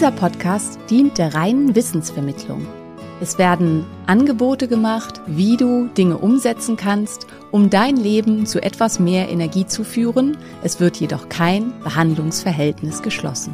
Dieser Podcast dient der reinen Wissensvermittlung. Es werden Angebote gemacht, wie du Dinge umsetzen kannst, um dein Leben zu etwas mehr Energie zu führen. Es wird jedoch kein Behandlungsverhältnis geschlossen.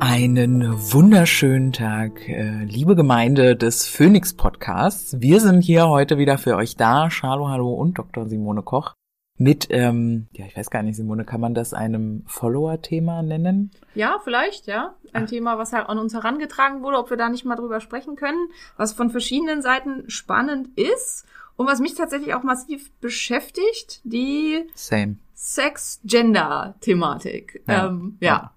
Einen wunderschönen Tag, äh, liebe Gemeinde des Phoenix Podcasts. Wir sind hier heute wieder für euch da. Schalo, hallo und Dr. Simone Koch. Mit, ähm, ja, ich weiß gar nicht, Simone, kann man das einem Follower-Thema nennen? Ja, vielleicht, ja. Ein Thema, was halt an uns herangetragen wurde, ob wir da nicht mal drüber sprechen können, was von verschiedenen Seiten spannend ist und was mich tatsächlich auch massiv beschäftigt, die. Sex-Gender-Thematik. Ja. Ähm, ja.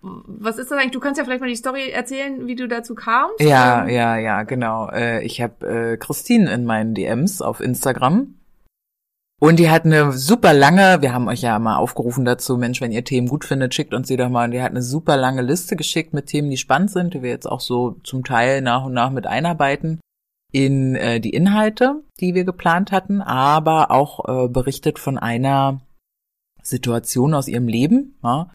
Was ist das eigentlich? Du kannst ja vielleicht mal die Story erzählen, wie du dazu kamst. Ja, Ähm, ja, ja, genau. Äh, ich habe äh, Christine in meinen DMs auf Instagram. Und die hat eine super lange, wir haben euch ja mal aufgerufen dazu, Mensch, wenn ihr Themen gut findet, schickt uns die doch mal. Und die hat eine super lange Liste geschickt mit Themen, die spannend sind, die wir jetzt auch so zum Teil nach und nach mit einarbeiten in äh, die Inhalte, die wir geplant hatten, aber auch äh, berichtet von einer Situation aus ihrem Leben, ja,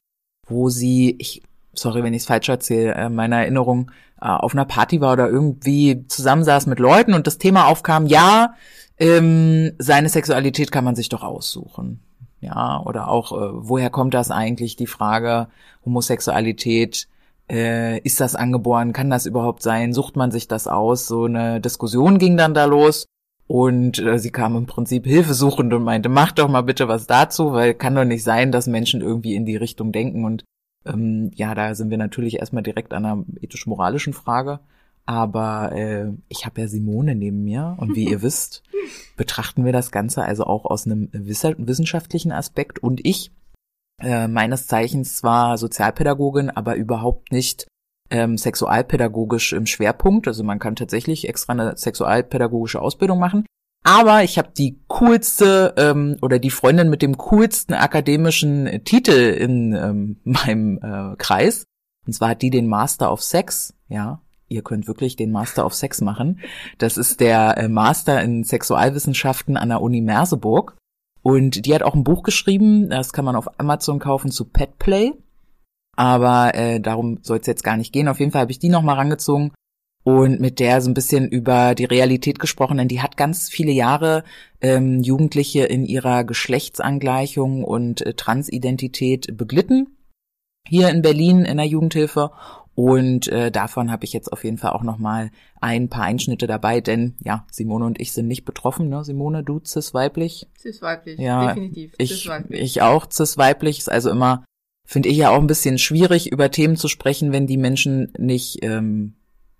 wo sie, ich, sorry, wenn ich es falsch erzähle, äh, meiner Erinnerung äh, auf einer Party war oder irgendwie zusammensaß mit Leuten und das Thema aufkam, ja, ähm, seine Sexualität kann man sich doch aussuchen. Ja, oder auch, äh, woher kommt das eigentlich, die Frage Homosexualität, äh, ist das angeboren, kann das überhaupt sein, sucht man sich das aus? So eine Diskussion ging dann da los. Und äh, sie kam im Prinzip hilfesuchend und meinte, mach doch mal bitte was dazu, weil kann doch nicht sein, dass Menschen irgendwie in die Richtung denken. Und ähm, ja, da sind wir natürlich erstmal direkt an einer ethisch-moralischen Frage. Aber äh, ich habe ja Simone neben mir und wie ihr wisst, betrachten wir das Ganze also auch aus einem wissenschaftlichen Aspekt. Und ich, äh, meines Zeichens zwar Sozialpädagogin, aber überhaupt nicht ähm, sexualpädagogisch im Schwerpunkt. Also man kann tatsächlich extra eine sexualpädagogische Ausbildung machen. Aber ich habe die coolste ähm, oder die Freundin mit dem coolsten akademischen Titel in ähm, meinem äh, Kreis. Und zwar hat die den Master of Sex, ja. Ihr könnt wirklich den Master of Sex machen. Das ist der äh, Master in Sexualwissenschaften an der Uni Merseburg. Und die hat auch ein Buch geschrieben, das kann man auf Amazon kaufen zu Pet Play. Aber äh, darum soll es jetzt gar nicht gehen. Auf jeden Fall habe ich die nochmal rangezogen und mit der so ein bisschen über die Realität gesprochen, denn die hat ganz viele Jahre ähm, Jugendliche in ihrer Geschlechtsangleichung und äh, Transidentität beglitten. Hier in Berlin in der Jugendhilfe. Und äh, davon habe ich jetzt auf jeden Fall auch nochmal ein paar Einschnitte dabei, denn ja, Simone und ich sind nicht betroffen, ne? Simone, du cis-weiblich? Cis weiblich, Ja, definitiv. ich, ich auch cis-weiblich. Ist also immer, finde ich ja auch ein bisschen schwierig, über Themen zu sprechen, wenn die Menschen nicht ähm,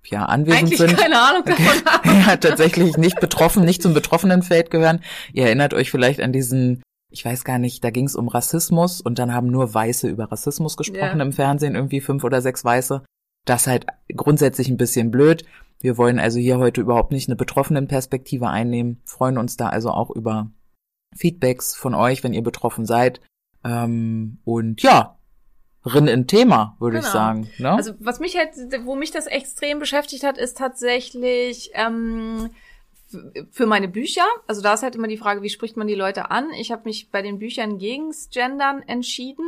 ja, anwesend Eigentlich sind. keine Ahnung davon haben. ja, tatsächlich nicht betroffen, nicht zum betroffenen Feld gehören. Ihr erinnert euch vielleicht an diesen, ich weiß gar nicht, da ging es um Rassismus und dann haben nur Weiße über Rassismus gesprochen Ja. im Fernsehen, irgendwie fünf oder sechs Weiße. Das halt grundsätzlich ein bisschen blöd. Wir wollen also hier heute überhaupt nicht eine betroffenen Perspektive einnehmen, freuen uns da also auch über Feedbacks von euch, wenn ihr betroffen seid. Ähm, und ja, rin in Thema, würde ich Genau. sagen. Ne? Also was mich halt, wo mich das extrem beschäftigt hat, ist tatsächlich ähm, für meine Bücher. Also da ist halt immer die Frage, wie spricht man die Leute an? Ich habe mich bei den Büchern gegens Gendern entschieden.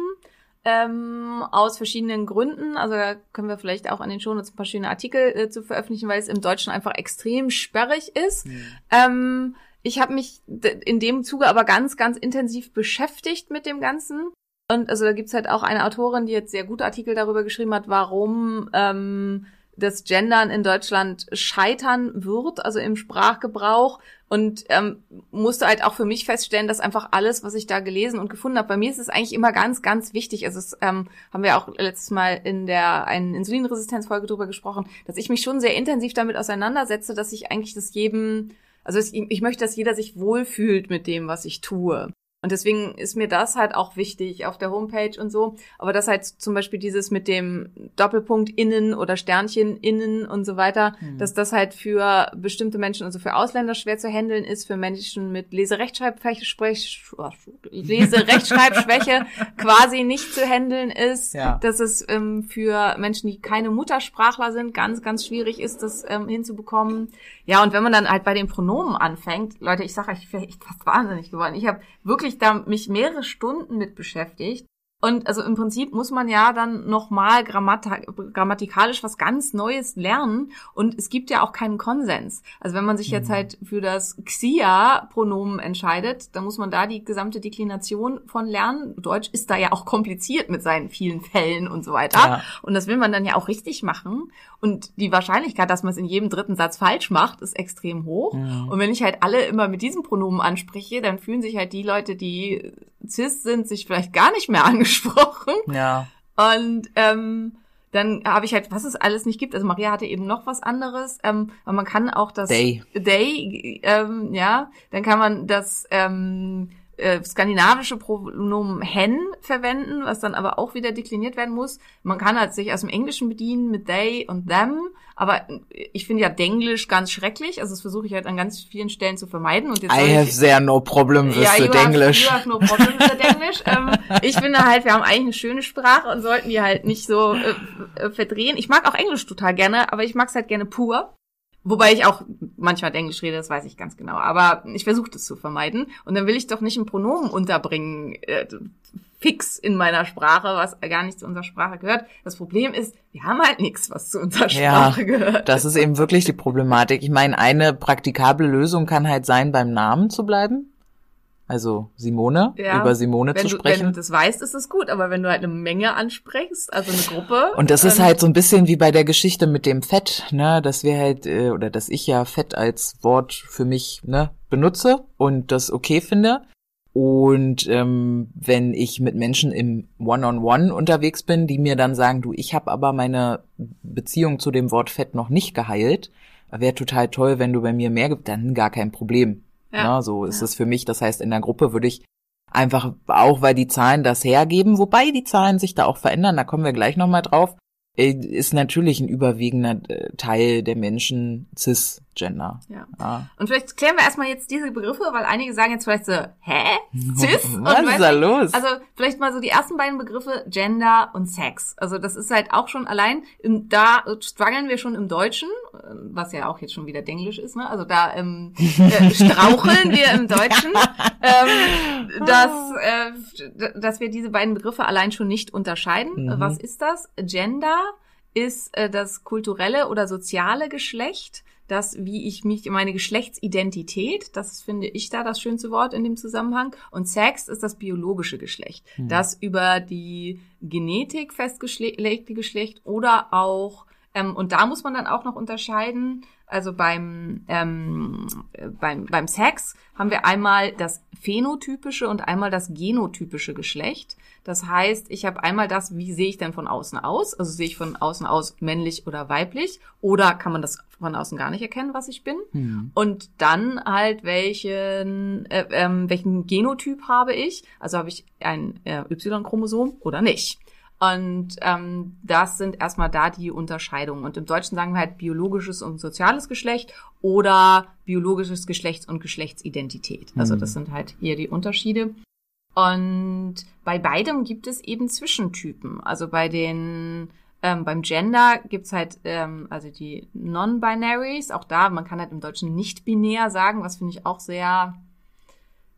Ähm, aus verschiedenen Gründen. Also da können wir vielleicht auch an den Shownotes ein paar schöne Artikel äh, zu veröffentlichen, weil es im Deutschen einfach extrem sperrig ist. Ähm, ich habe mich in dem Zuge aber ganz, ganz intensiv beschäftigt mit dem Ganzen. Und also da gibt's halt auch eine Autorin, die jetzt sehr gute Artikel darüber geschrieben hat, warum ähm, das Gendern in Deutschland scheitern wird, also im Sprachgebrauch. Und ähm, musste halt auch für mich feststellen, dass einfach alles, was ich da gelesen und gefunden habe, bei mir ist es eigentlich immer ganz, ganz wichtig. Also es ähm, haben wir auch letztes Mal in der einen Insulinresistenzfolge drüber gesprochen, dass ich mich schon sehr intensiv damit auseinandersetze, dass ich eigentlich das jedem, also ich, ich möchte, dass jeder sich wohlfühlt mit dem, was ich tue. Und deswegen ist mir das halt auch wichtig auf der Homepage und so. Aber das halt zum Beispiel dieses mit dem Doppelpunkt innen oder Sternchen innen und so weiter, Hm. dass das halt für bestimmte Menschen, also für Ausländer schwer zu handeln ist, für Menschen mit Leserechtschreibschwäche quasi nicht zu handeln ist, Ja. dass es ähm, für Menschen, die keine Muttersprachler sind, ganz, ganz schwierig ist, das ähm, hinzubekommen. Ja, und wenn man dann halt bei den Pronomen anfängt, Leute, ich sage euch, ich bin echt fast wahnsinnig geworden. Ich habe wirklich da mich mehrere Stunden mit beschäftigt. Und also im Prinzip muss man ja dann nochmal grammatikalisch was ganz Neues lernen. Und es gibt ja auch keinen Konsens. Also wenn man sich jetzt halt für das Xia-Pronomen entscheidet, dann muss man da die gesamte Deklination von lernen. Deutsch ist da ja auch kompliziert mit seinen vielen Fällen und so weiter. Ja. Und das will man dann ja auch richtig machen. Und die Wahrscheinlichkeit, dass man es in jedem dritten Satz falsch macht, ist extrem hoch. Und wenn ich halt alle immer mit diesem Pronomen anspreche, dann fühlen sich halt die Leute, die cis sind, sich vielleicht gar nicht mehr angesprochen. Ja. Und ähm, dann habe ich halt, was es alles nicht gibt. Also Maria hatte eben noch was anderes. Ähm, aber man kann auch das They. They, ähm, ja, dann kann man das ähm, äh, skandinavische Pronomen hen verwenden, was dann aber auch wieder dekliniert werden muss. Man kann halt sich aus dem Englischen bedienen mit they und them, aber ich finde ja Denglisch ganz schrecklich, also das versuche ich halt an ganz vielen Stellen zu vermeiden. Und jetzt I ich- have there no problem with the you have, have no problem with the English. ähm, ich finde halt, wir haben eigentlich eine schöne Sprache und sollten die halt nicht so äh, äh, verdrehen. Ich mag auch Englisch total gerne, aber ich mag es halt gerne pur. Wobei ich auch manchmal Englisch rede, das weiß ich ganz genau. Aber ich versuche das zu vermeiden. Und dann will ich doch nicht ein Pronomen unterbringen, äh, fix in meiner Sprache, was gar nicht zu unserer Sprache gehört. Das Problem ist, wir haben halt nichts, was zu unserer Ja, Sprache gehört. das ist eben wirklich die Problematik. Ich meine, eine praktikable Lösung kann halt sein, beim Namen zu bleiben. Also Simone, Ja, über Simone zu du, sprechen. Wenn du das weißt, ist es gut. Aber wenn du halt eine Menge ansprichst, also eine Gruppe. Und das ist halt so ein bisschen wie bei der Geschichte mit dem Fett, ne, dass wir halt, äh, oder dass ich ja Fett als Wort für mich, ne, benutze und das okay finde. Und ähm, wenn ich mit Menschen im One-on-One unterwegs bin, die mir dann sagen, du, ich habe aber meine Beziehung zu dem Wort Fett noch nicht geheilt, wäre total toll, wenn du bei mir mehr gibst, dann gar kein Problem. Ja. Ne, so ist es für mich. Das heißt, in der Gruppe würde ich einfach auch, weil die Zahlen das hergeben, wobei die Zahlen sich da auch verändern, da kommen wir gleich nochmal drauf, äh, ist natürlich ein überwiegender äh, Teil der Menschen cisgender. Ja. Ja. Und vielleicht klären wir erstmal jetzt diese Begriffe, weil einige sagen jetzt vielleicht so, hä? Cis? Was ist da los? Also vielleicht mal so die ersten beiden Begriffe Gender und Sex. Also das ist halt auch schon allein, im, da strugglen wir schon im Deutschen, was ja auch jetzt schon wieder Denglisch ist, ne? Also da ähm, äh, straucheln wir im Deutschen, ähm, dass, äh, dass wir diese beiden Begriffe allein schon nicht unterscheiden. Mhm. Was ist das? Gender ist äh, das kulturelle oder soziale Geschlecht, das, wie ich mich, meine Geschlechtsidentität, das finde ich da das schönste Wort in dem Zusammenhang. Und Sex ist das biologische Geschlecht, das über die Genetik festgelegte Geschlecht oder auch, ähm, und da muss man dann auch noch unterscheiden, also beim, ähm, äh, beim, beim Sex haben wir einmal das phänotypische und einmal das genotypische Geschlecht. Das heißt, ich habe einmal das, wie sehe ich denn von außen aus? Also sehe ich von außen aus männlich oder weiblich? Oder kann man das von außen gar nicht erkennen, was ich bin? Hm. Und dann halt welchen, äh, ähm, welchen Genotyp habe ich? Also habe ich ein äh, Y-Chromosom oder nicht? Und ähm, das sind erstmal da die Unterscheidungen. Und im Deutschen sagen wir halt biologisches und soziales Geschlecht oder biologisches Geschlecht und Geschlechtsidentität. Also das sind halt hier die Unterschiede. Und bei beidem gibt es eben Zwischentypen. Also bei den ähm, beim Gender gibt's halt ähm, also die Non-Binaries. Auch da, man kann halt im Deutschen nicht binär sagen, was finde ich auch sehr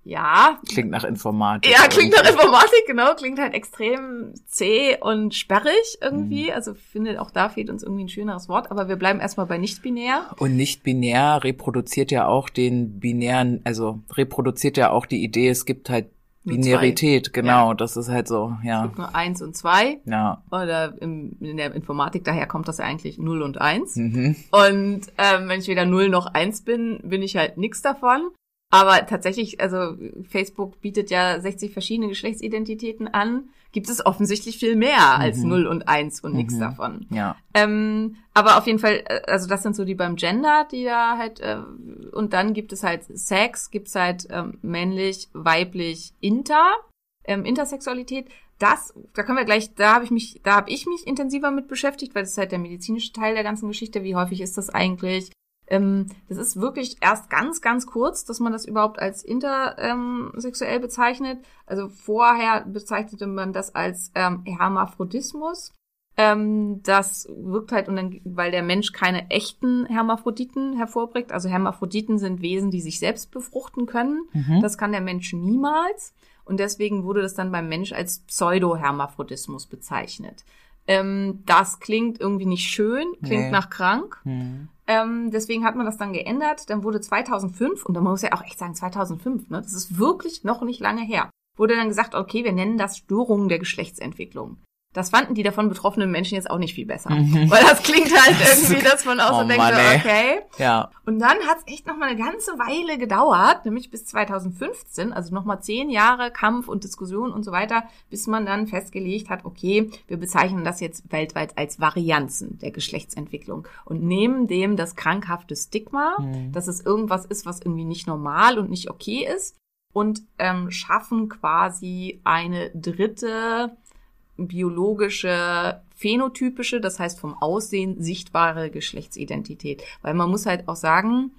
ja, Klingt nach Informatik. ja, klingt nach Informatik, genau, klingt halt extrem zäh und sperrig irgendwie. Also finde auch da fehlt uns irgendwie ein schöneres Wort, aber wir bleiben erstmal bei nicht binär. Und nicht binär reproduziert ja auch den binären, also reproduziert ja auch die Idee, es gibt halt nur Binarität, genau, das ist halt so, ja. Es gibt nur eins und zwei. Ja. Oder im, in der Informatik, daher kommt das ja eigentlich 0 und 1. Mhm. Und ähm, wenn ich weder 0 noch 1 bin, bin ich halt nix davon. Aber tatsächlich, also Facebook bietet ja 60 verschiedene Geschlechtsidentitäten an. Gibt es offensichtlich viel mehr als Mhm. 0 und 1 und Mhm. davon. Ja. Ähm, aber auf jeden Fall, äh, also das sind so die beim Gender, die da halt, äh, und dann gibt es halt Sex, gibt's halt ähm, männlich, weiblich, inter, ähm, Intersexualität. Das, da können wir gleich, da habe ich mich, da habe ich mich intensiver mit beschäftigt, weil das ist halt der medizinische Teil der ganzen Geschichte. Wie häufig ist das eigentlich? Ähm, das ist wirklich erst ganz, ganz kurz, dass man das überhaupt als intersexuell bezeichnet. Also vorher bezeichnete man das als ähm, Hermaphrodismus. Ähm, das wirkt halt, und dann, weil der Mensch keine echten Hermaphroditen hervorbringt. Also Hermaphroditen sind Wesen, die sich selbst befruchten können. Mhm. Das kann der Mensch niemals. Und deswegen wurde das dann beim Mensch als Pseudo-Hermaphrodismus bezeichnet. Ähm, das klingt irgendwie nicht schön, klingt Nee. nach krank. Mhm. Ähm, deswegen hat man das dann geändert. Dann wurde 2005, und da muss ja auch echt sagen 2005, ne, das ist wirklich noch nicht lange her, wurde dann gesagt, okay, wir nennen das Störungen der Geschlechtsentwicklung. Das fanden die davon betroffenen Menschen jetzt auch nicht viel besser. Mhm. Weil das klingt halt irgendwie, dass man auch so Oh denkt, Mann, okay. Ja. Und dann hat es echt noch mal eine ganze Weile gedauert, nämlich bis 2015, also noch mal zehn Jahre Kampf und Diskussion und so weiter, bis man dann festgelegt hat, okay, wir bezeichnen das jetzt weltweit als Varianzen der Geschlechtsentwicklung und nehmen dem das krankhafte Stigma, Mhm. dass es irgendwas ist, was irgendwie nicht normal und nicht okay ist und ähm, schaffen quasi eine dritte biologische, phänotypische, das heißt vom Aussehen sichtbare Geschlechtsidentität. Weil man muss halt auch sagen,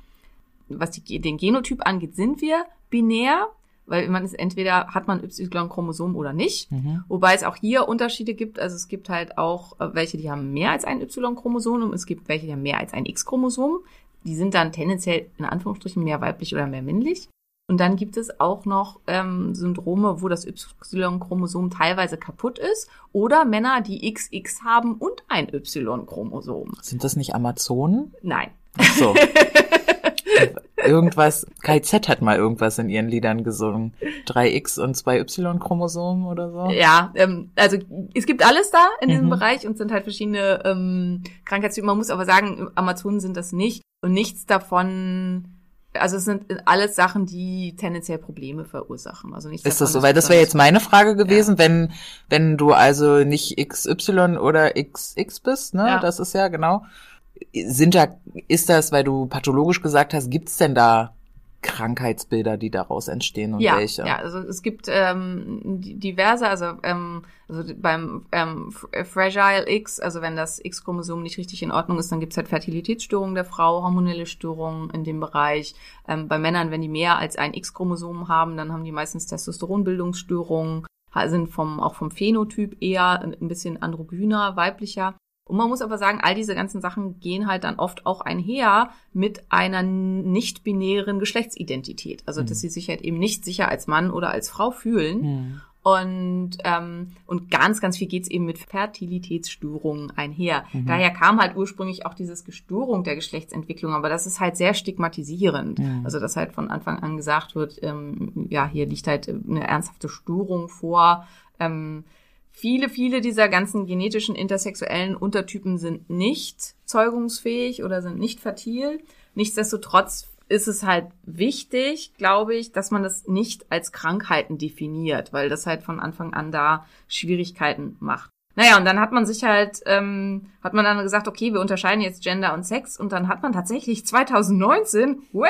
was die, den Genotyp angeht, sind wir binär, weil man ist entweder hat man Y-Chromosom oder nicht. Mhm. Wobei es auch hier Unterschiede gibt. Also es gibt halt auch äh, welche, die haben mehr als ein Y-Chromosom und es gibt welche, die haben mehr als ein X-Chromosom. Die sind dann tendenziell in Anführungsstrichen mehr weiblich oder mehr männlich. Und dann gibt es auch noch ähm, Syndrome, wo das Y-Chromosom teilweise kaputt ist. Oder Männer, die XX haben und ein Y-Chromosom. Sind das nicht Amazonen? Nein. Ach So. irgendwas, KZ hat mal irgendwas in ihren Liedern gesungen. 3X und 2 Y-Chromosomen oder so. Ja, ähm, also es gibt alles da in diesem Mhm. Bereich und sind halt verschiedene ähm, Krankheitstypen. Man muss aber sagen, Amazonen sind das nicht und nichts davon. Also es sind alles Sachen, die tendenziell Probleme verursachen. Also nichts Ist das so? Weil das wäre jetzt meine Frage gewesen, wenn, wenn du also nicht XY oder XX bist, ne? Ja. Das ist ja genau. Sind da, ist das, weil du pathologisch gesagt hast, gibt's denn da Krankheitsbilder, die daraus entstehen und ja, welche? ja, also es gibt ähm, di- diverse, also, ähm, also beim ähm, äh, Fragile X, also wenn das X-Chromosom nicht richtig in Ordnung ist, dann gibt's halt Fertilitätsstörungen der Frau, hormonelle Störungen in dem Bereich. Ähm, bei Männern, wenn die mehr als ein X-Chromosom haben, dann haben die meistens Testosteronbildungsstörungen, sind vom, auch vom Phänotyp eher ein ein bisschen androgyner, weiblicher. Und man muss aber sagen, all diese ganzen Sachen gehen halt dann oft auch einher mit einer nicht-binären Geschlechtsidentität. Also, dass sie sich halt eben nicht sicher als Mann oder als Frau fühlen. Hm. Und, ähm, und ganz, ganz viel geht's eben mit Fertilitätsstörungen einher. Daher kam halt ursprünglich auch dieses Gestörung der Geschlechtsentwicklung, aber das ist halt sehr stigmatisierend. Mhm. Also dass halt von Anfang an gesagt wird, ähm, ja, hier liegt halt eine ernsthafte Störung vor. Ähm, viele, viele dieser ganzen genetischen intersexuellen Untertypen sind nicht zeugungsfähig oder sind nicht fertil. Nichtsdestotrotz ist es halt wichtig, glaube ich, dass man das nicht als Krankheiten definiert, weil das halt von Anfang an da Schwierigkeiten macht. Naja, und dann hat man sich halt, ähm, hat man dann gesagt, okay, wir unterscheiden jetzt Gender und Sex und dann hat man tatsächlich 2019, way,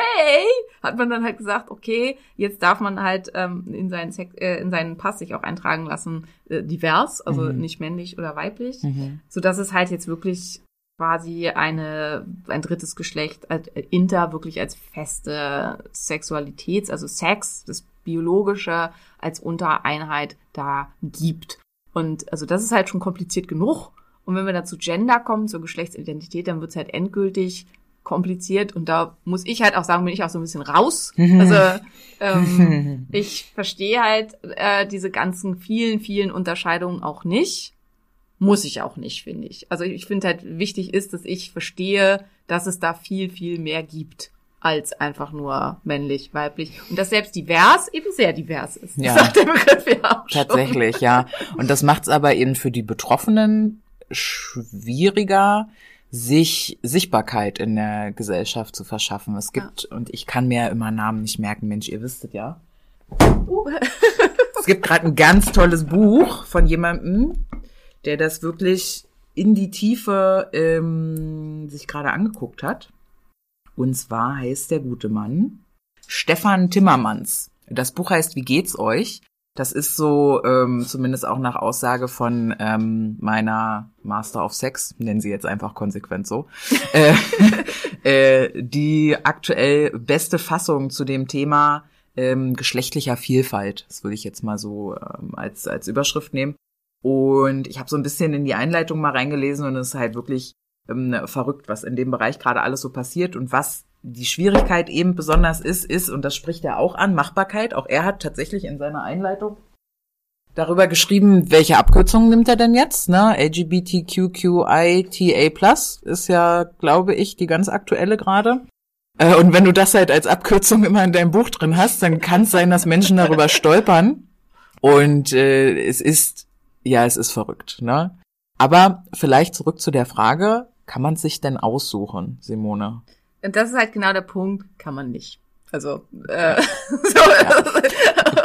hat man dann halt gesagt, okay, jetzt darf man halt ähm, in, seinen Sex, äh, in seinen Pass sich auch eintragen lassen, äh, divers, also Mhm. nicht männlich oder weiblich, Mhm. so dass es halt jetzt wirklich quasi eine ein drittes Geschlecht äh, inter wirklich als feste Sexualitäts also Sex das biologische als Untereinheit da gibt und also das ist halt schon kompliziert genug und wenn wir dann zu Gender kommen zur Geschlechtsidentität dann wird's halt endgültig kompliziert und da muss ich halt auch sagen bin ich auch so ein bisschen raus also ähm, ich verstehe halt äh, diese ganzen vielen vielen Unterscheidungen auch nicht muss ich auch nicht, finde ich. Also ich finde halt wichtig ist, dass ich verstehe, dass es da viel, viel mehr gibt. Als einfach nur männlich, weiblich. Und dass selbst divers eben sehr divers ist. Ja. Das sagt der Begriff ja auch schon. Tatsächlich, ja. Und das macht es aber eben für die Betroffenen schwieriger, sich Sichtbarkeit in der Gesellschaft zu verschaffen. Es gibt, und ich kann mir immer Namen nicht merken, Mensch, ihr wisstet ja. es gibt gerade ein ganz tolles Buch von jemandem, der das wirklich in die Tiefe ähm, sich gerade angeguckt hat. Und zwar heißt der gute Mann Stefan Timmermans. Das Buch heißt Wie geht's euch? Das ist so, ähm, zumindest auch nach Aussage von ähm, meiner Master of Sex, nennen sie jetzt einfach konsequent so, äh, äh, die aktuell beste Fassung zu dem Thema ähm, geschlechtlicher Vielfalt. Das würde ich jetzt mal so ähm, als, als Überschrift nehmen. Und ich habe so ein bisschen in die Einleitung mal reingelesen und es ist halt wirklich ähm, verrückt, was in dem Bereich gerade alles so passiert und was die Schwierigkeit eben besonders ist, ist, und das spricht er auch an, Machbarkeit. Auch er hat tatsächlich in seiner Einleitung darüber geschrieben, welche Abkürzungen nimmt er denn jetzt? Ne? LGBTQQITA+ ist ja, glaube ich, die ganz aktuelle gerade. Äh, Und wenn du das halt als Abkürzung immer in deinem Buch drin hast, dann kann es sein, dass Menschen darüber stolpern. Und äh, es ist, ja, es ist verrückt. Ne? Aber vielleicht zurück zu der Frage, kann man sich denn aussuchen, Simone? Und das ist halt genau der Punkt, kann man nicht. Also, äh, so,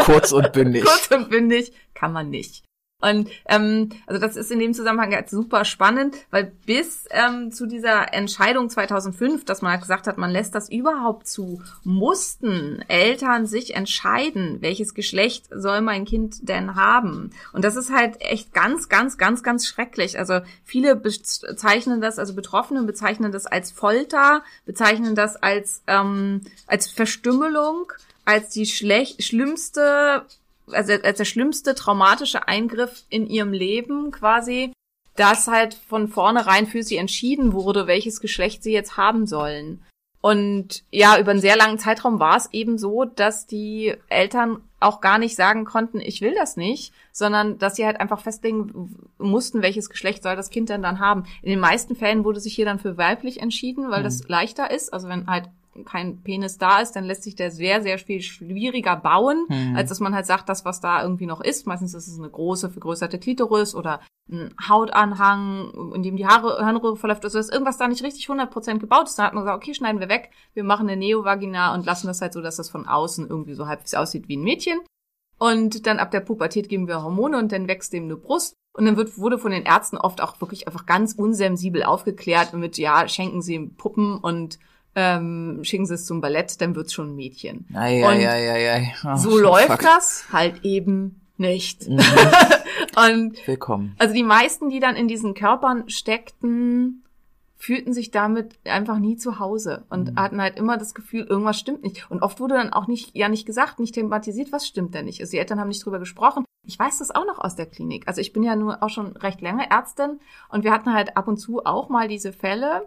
Kurz und bündig. kurz und bündig kann man nicht. Und ähm, also das ist in dem Zusammenhang jetzt super spannend, weil bis ähm, zu dieser Entscheidung 2005, dass man halt gesagt hat, man lässt das überhaupt zu, mussten Eltern sich entscheiden, welches Geschlecht soll mein Kind denn haben. Und das ist halt echt ganz, ganz, ganz, ganz schrecklich. Also viele bezeichnen das, also Betroffene bezeichnen das als Folter, bezeichnen das als ähm, als Verstümmelung, als die schlecht, schlimmste also als der schlimmste traumatische Eingriff in ihrem Leben quasi, dass halt von vornherein für sie entschieden wurde, welches Geschlecht sie jetzt haben sollen. Und ja, über einen sehr langen Zeitraum war es eben so, dass die Eltern auch gar nicht sagen konnten, ich will das nicht, sondern dass sie halt einfach festlegen mussten, welches Geschlecht soll das Kind denn dann haben. In den meisten Fällen wurde sich hier dann für weiblich entschieden, weil das leichter ist. Also wenn halt kein Penis da ist, dann lässt sich der sehr, sehr viel schwieriger bauen, Mhm. als dass man halt sagt, das, was da irgendwie noch ist. Meistens ist es eine große, vergrößerte Klitoris oder ein Hautanhang, in dem die Haare, Harnröhre verläuft. Also, dass irgendwas da nicht richtig 100% gebaut ist. Dann hat man gesagt, okay, schneiden wir weg. Wir machen eine Neovagina und lassen das halt so, dass das von außen irgendwie so halbwegs aussieht wie ein Mädchen. Und dann ab der Pubertät geben wir Hormone und dann wächst dem eine Brust. Und dann wird, wurde von den Ärzten oft auch wirklich einfach ganz unsensibel aufgeklärt mit, ja, schenken Sie ihm Puppen und ähm, schicken Sie es zum Ballett, dann wird's schon ein Mädchen. Ei, ei, ei, ei, ei. Oh, so läuft fuck. das halt eben nicht. Mhm. und Willkommen. also die meisten, die dann in diesen Körpern steckten, fühlten sich damit einfach nie zu Hause und Mhm. hatten halt immer das Gefühl, irgendwas stimmt nicht. Und oft wurde dann auch nicht, ja nicht gesagt, nicht thematisiert, was stimmt denn nicht. Also die Eltern haben nicht drüber gesprochen. Ich weiß das auch noch aus der Klinik. Also ich bin ja nur auch schon recht lange Ärztin und wir hatten halt ab und zu auch mal diese Fälle.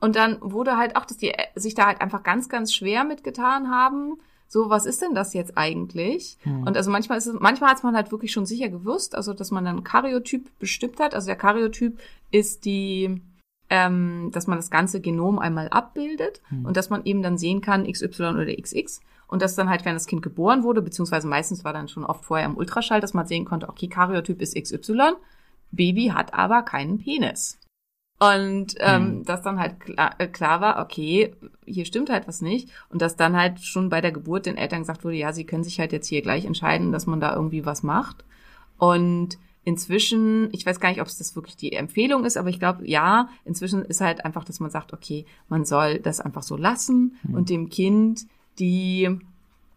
Und dann wurde halt auch, dass die äh, sich da halt einfach ganz, ganz schwer mitgetan haben. So, was ist denn das jetzt eigentlich? Hm. Und also manchmal ist es, manchmal hat man halt wirklich schon sicher gewusst, also dass man dann einen Karyotyp bestimmt hat. Also der Karyotyp ist die, ähm, dass man das ganze Genom einmal abbildet Hm. und dass man eben dann sehen kann, XY oder XX. Und dass dann halt, wenn das Kind geboren wurde, beziehungsweise meistens war dann schon oft vorher im Ultraschall, dass man sehen konnte, okay, Karyotyp ist XY, Baby hat aber keinen Penis. Und ähm, Hm. dass dann halt klar, äh, klar war, okay, hier stimmt halt was nicht. Und dass dann halt schon bei der Geburt den Eltern gesagt wurde, ja, sie können sich halt jetzt hier gleich entscheiden, dass man da irgendwie was macht. Und inzwischen, ich weiß gar nicht, ob es das wirklich die Empfehlung ist, aber ich glaube, ja, inzwischen ist halt einfach, dass man sagt, okay, man soll das einfach so lassen und dem Kind die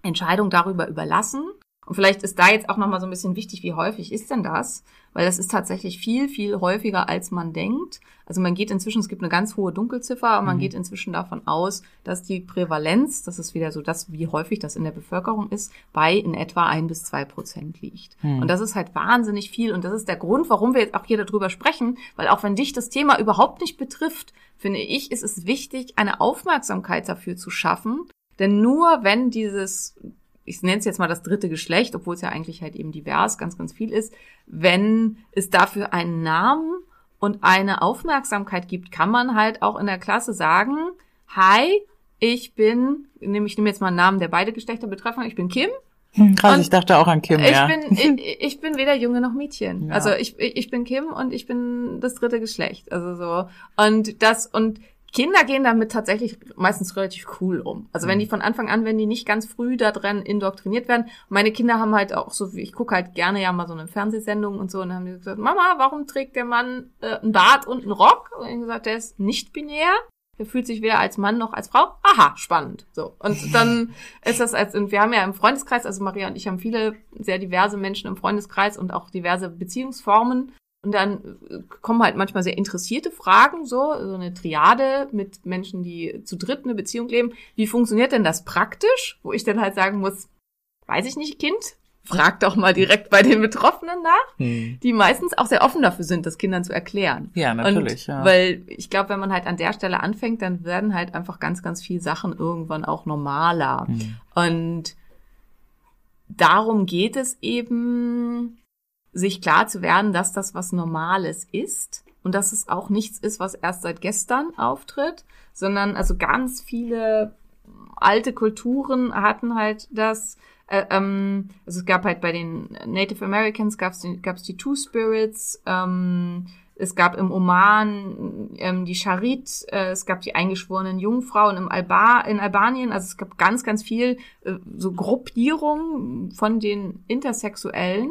Entscheidung darüber überlassen. Und vielleicht ist da jetzt auch nochmal so ein bisschen wichtig, wie häufig ist denn das? Weil das ist tatsächlich viel, viel häufiger, als man denkt. Also man geht inzwischen, es gibt eine ganz hohe Dunkelziffer, und man geht inzwischen davon aus, dass die Prävalenz, das ist wieder so das, wie häufig das in der Bevölkerung ist, bei in etwa ein bis zwei Prozent liegt. Und das ist halt wahnsinnig viel. Und das ist der Grund, warum wir jetzt auch hier darüber sprechen, weil auch wenn dich das Thema überhaupt nicht betrifft, finde ich, ist es wichtig, eine Aufmerksamkeit dafür zu schaffen. Denn nur wenn dieses ich nenne es jetzt mal das dritte Geschlecht, obwohl es ja eigentlich halt eben divers ganz, ganz viel ist, wenn es dafür einen Namen und eine Aufmerksamkeit gibt, kann man halt auch in der Klasse sagen, hi, Ich bin, nehme ich nehme jetzt mal einen Namen, der beide Geschlechter betreffen. Ich bin Kim. Hm, Krass, Und ich dachte auch an Kim, Ich ja. bin, ich, ich bin weder Junge noch Mädchen. Ja. Also ich, ich bin Kim und ich bin das dritte Geschlecht. Also so. Und das, und Kinder gehen damit tatsächlich meistens relativ cool um. Also Mhm. wenn die von Anfang an, wenn die nicht ganz früh da drin indoktriniert werden. Meine Kinder haben halt auch so, ich gucke halt gerne ja mal so eine Fernsehsendung und so, und dann haben die gesagt, Mama, warum trägt der Mann äh, einen Bart und einen Rock? Und ich gesagt, der ist nicht binär. Der fühlt sich weder als Mann noch als Frau. Aha, spannend. So. Und dann ist das als, und wir haben ja im Freundeskreis, also Maria und ich haben viele sehr diverse Menschen im Freundeskreis und auch diverse Beziehungsformen. Und dann äh, kommen halt manchmal sehr interessierte Fragen, so, so eine Triade mit Menschen, die zu dritt eine Beziehung leben. Wie funktioniert denn das praktisch? Wo ich dann halt sagen muss, weiß ich nicht, Kind, frag doch mal direkt bei den Betroffenen nach, Hm. die meistens auch sehr offen dafür sind, das Kindern zu erklären. Ja, natürlich, Und ja. Weil ich glaube, wenn man halt an der Stelle anfängt, dann werden halt einfach ganz, ganz viele Sachen irgendwann auch normaler. Hm. Und darum geht es eben, sich klar zu werden, dass das was Normales ist und dass es auch nichts ist, was erst seit gestern auftritt, sondern also ganz viele alte Kulturen hatten halt das, äh, ähm, also es gab halt bei den Native Americans gab es die, Two Spirits, ähm, es gab im Oman ähm, die Charit, äh, es gab die eingeschworenen Jungfrauen im Alba in Albanien, also es gab ganz, ganz viel äh, so Gruppierungen von den Intersexuellen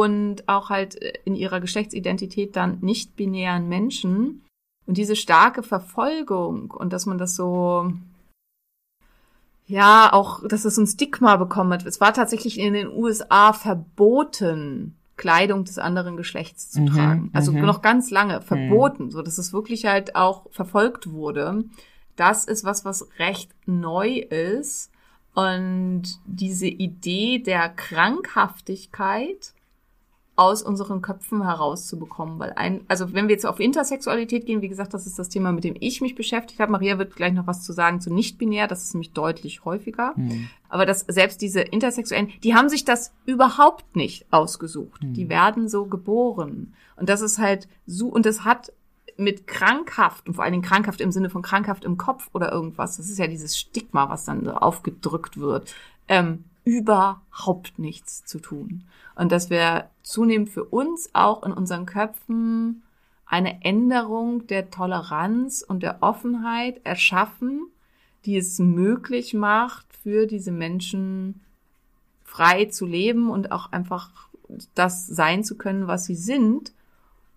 und auch halt äh, in ihrer Geschlechtsidentität dann nicht binären Menschen. Und diese starke Verfolgung und dass man das so, ja, auch, dass es so ein Stigma bekommen hat. Es war tatsächlich in den USA verboten, Kleidung des anderen Geschlechts zu Mhm, tragen. Also mhm. noch ganz lange verboten, so dass es wirklich halt auch verfolgt wurde. Das ist was, was recht neu ist. Und diese Idee der Krankhaftigkeit aus unseren Köpfen herauszubekommen, weil ein, also wenn wir jetzt auf Intersexualität gehen, wie gesagt, das ist das Thema, mit dem ich mich beschäftigt habe. Maria wird gleich noch was zu sagen zu nicht-binär, das ist nämlich deutlich häufiger. Hm. Aber dass selbst diese Intersexuellen, die haben sich das überhaupt nicht ausgesucht. Die werden so geboren. Und das ist halt so, und das hat mit krankhaft, und vor allen Dingen krankhaft im Sinne von krankhaft im Kopf oder irgendwas, das ist ja dieses Stigma, was dann so aufgedrückt wird, ähm, überhaupt nichts zu tun. Und dass wir zunehmend für uns auch in unseren Köpfen eine Änderung der Toleranz und der Offenheit erschaffen, die es möglich macht, für diese Menschen frei zu leben und auch einfach das sein zu können, was sie sind.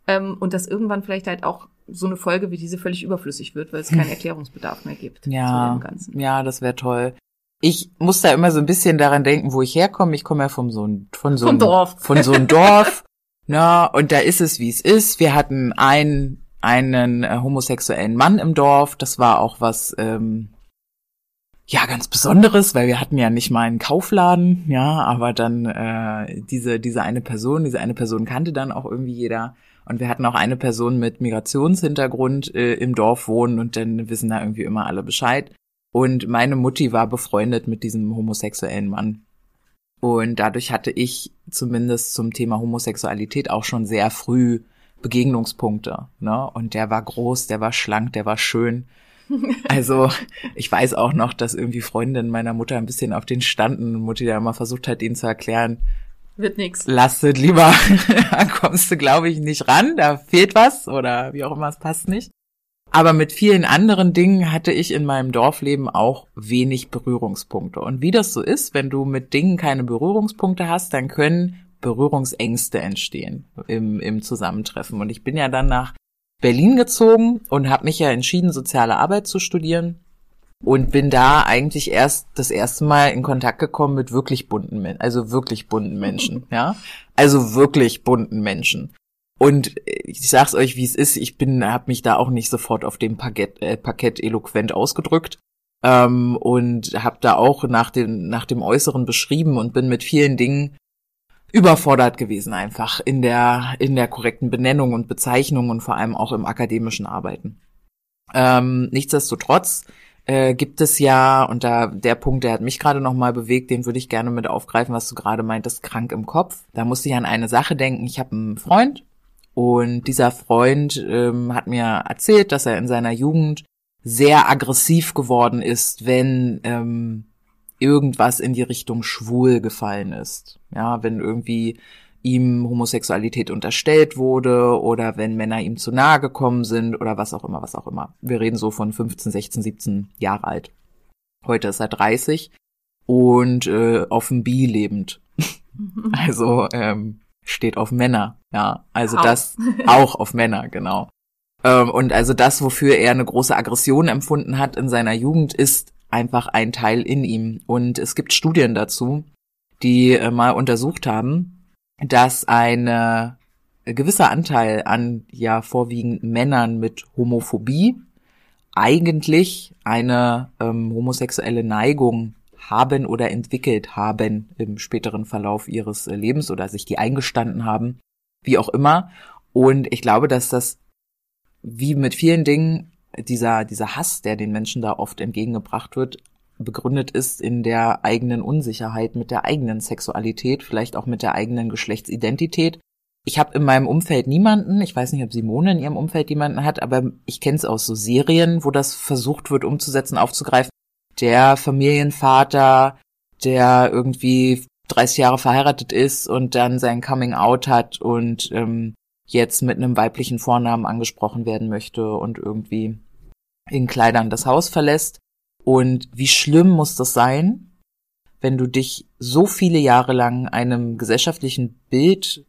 Ähm, und dass irgendwann vielleicht halt auch so eine Folge wie diese völlig überflüssig wird, weil es keinen Erklärungsbedarf mehr gibt zu Ja, dem Ganzen. ja, das wäre toll. Ich muss da immer so ein bisschen daran denken, wo ich herkomme. Ich komme ja vom so ein, von so einem Dorf. von so einem Dorf. Na, und da ist es, wie es ist. Wir hatten einen, einen äh, homosexuellen Mann im Dorf. Das war auch was, ähm, ja, ganz Besonderes, weil wir hatten ja nicht mal einen Kaufladen, ja, aber dann äh, diese, diese eine Person, diese eine Person kannte dann auch irgendwie jeder. Und wir hatten auch eine Person mit Migrationshintergrund äh, im Dorf wohnen und dann wissen da irgendwie immer alle Bescheid. Und meine Mutti war befreundet mit diesem homosexuellen Mann. Und dadurch hatte ich zumindest zum Thema Homosexualität auch schon sehr früh Begegnungspunkte. Ne? Und der war groß, der war schlank, der war schön. Also ich weiß auch noch, dass irgendwie Freundinnen meiner Mutter ein bisschen auf den standen und Mutti da immer versucht hat, ihnen zu erklären, Wird nix. lasst lieber, da kommst du, glaube ich, nicht ran, da fehlt was oder wie auch immer, es passt nicht. Aber mit vielen anderen Dingen hatte ich in meinem Dorfleben auch wenig Berührungspunkte. Und wie das so ist, wenn du mit Dingen keine Berührungspunkte hast, dann können Berührungsängste entstehen im, im Zusammentreffen. Und ich bin ja dann nach Berlin gezogen und habe mich ja entschieden, soziale Arbeit zu studieren und bin da eigentlich erst das erste Mal in Kontakt gekommen mit wirklich bunten Menschen, also wirklich bunten Menschen, ja, also wirklich bunten Menschen. Und ich sag's euch, wie es ist, ich bin, habe mich da auch nicht sofort auf dem Parkett, äh, Parkett eloquent ausgedrückt ähm, und habe da auch nach dem nach dem Äußeren beschrieben und bin mit vielen Dingen überfordert gewesen einfach in der in der korrekten Benennung und Bezeichnung und vor allem auch im akademischen Arbeiten. Ähm, nichtsdestotrotz äh, gibt es ja und da der Punkt, der hat mich gerade noch mal bewegt, den würde ich gerne mit aufgreifen, was du gerade meintest, krank im Kopf. Da musste ich an eine Sache denken. Ich habe einen Freund und dieser Freund ähm, hat mir erzählt, dass er in seiner Jugend sehr aggressiv geworden ist, wenn ähm, irgendwas in die Richtung schwul gefallen ist. Ja, wenn irgendwie ihm Homosexualität unterstellt wurde oder wenn Männer ihm zu nahe gekommen sind oder was auch immer, was auch immer. Wir reden so von 15, 16, 17 Jahre alt. Heute ist er 30 und äh, auf dem Bi lebend. also ähm, steht auf Männer, ja. Also Auch. das auch auf Männer, genau. Ähm, und also das, wofür er eine große Aggression empfunden hat in seiner Jugend, ist einfach ein Teil in ihm. Und es gibt Studien dazu, die äh, mal untersucht haben, dass eine ein gewisser Anteil an ja vorwiegend Männern mit Homophobie eigentlich eine ähm, homosexuelle Neigung haben oder entwickelt haben im späteren Verlauf ihres äh, Lebens oder sich die eingestanden haben, wie auch immer. Und ich glaube, dass das wie mit vielen Dingen dieser, dieser Hass, der den Menschen da oft entgegengebracht wird, begründet ist in der eigenen Unsicherheit mit der eigenen Sexualität, vielleicht auch mit der eigenen Geschlechtsidentität. Ich habe in meinem Umfeld niemanden, ich weiß nicht, ob Simone in ihrem Umfeld jemanden hat, aber ich kenne es aus so Serien, wo das versucht wird umzusetzen, aufzugreifen. Der Familienvater, der irgendwie 30 Jahre verheiratet ist und dann sein Coming Out hat und ähm, jetzt mit einem weiblichen Vornamen angesprochen werden möchte und irgendwie in Kleidern das Haus verlässt. Und wie schlimm muss das sein, wenn du dich so viele Jahre lang einem gesellschaftlichen Bild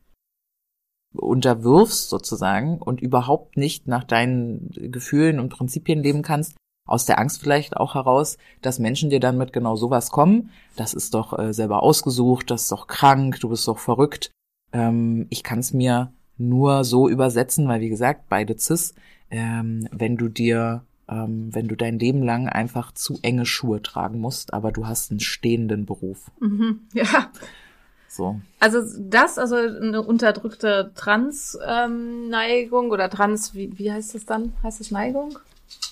unterwirfst sozusagen und überhaupt nicht nach deinen Gefühlen und Prinzipien leben kannst, aus der Angst vielleicht auch heraus, dass Menschen dir dann mit genau sowas kommen. Das ist doch äh, selber ausgesucht, das ist doch krank, du bist doch verrückt. Ähm, ich kann es mir nur so übersetzen, weil wie gesagt, beide cis, ähm, wenn du dir, ähm, wenn du dein Leben lang einfach zu enge Schuhe tragen musst, aber du hast einen stehenden Beruf. Mhm. Ja. So. Also das, also eine unterdrückte Trans-Neigung oder Trans, wie, wie heißt das dann? Heißt das Neigung?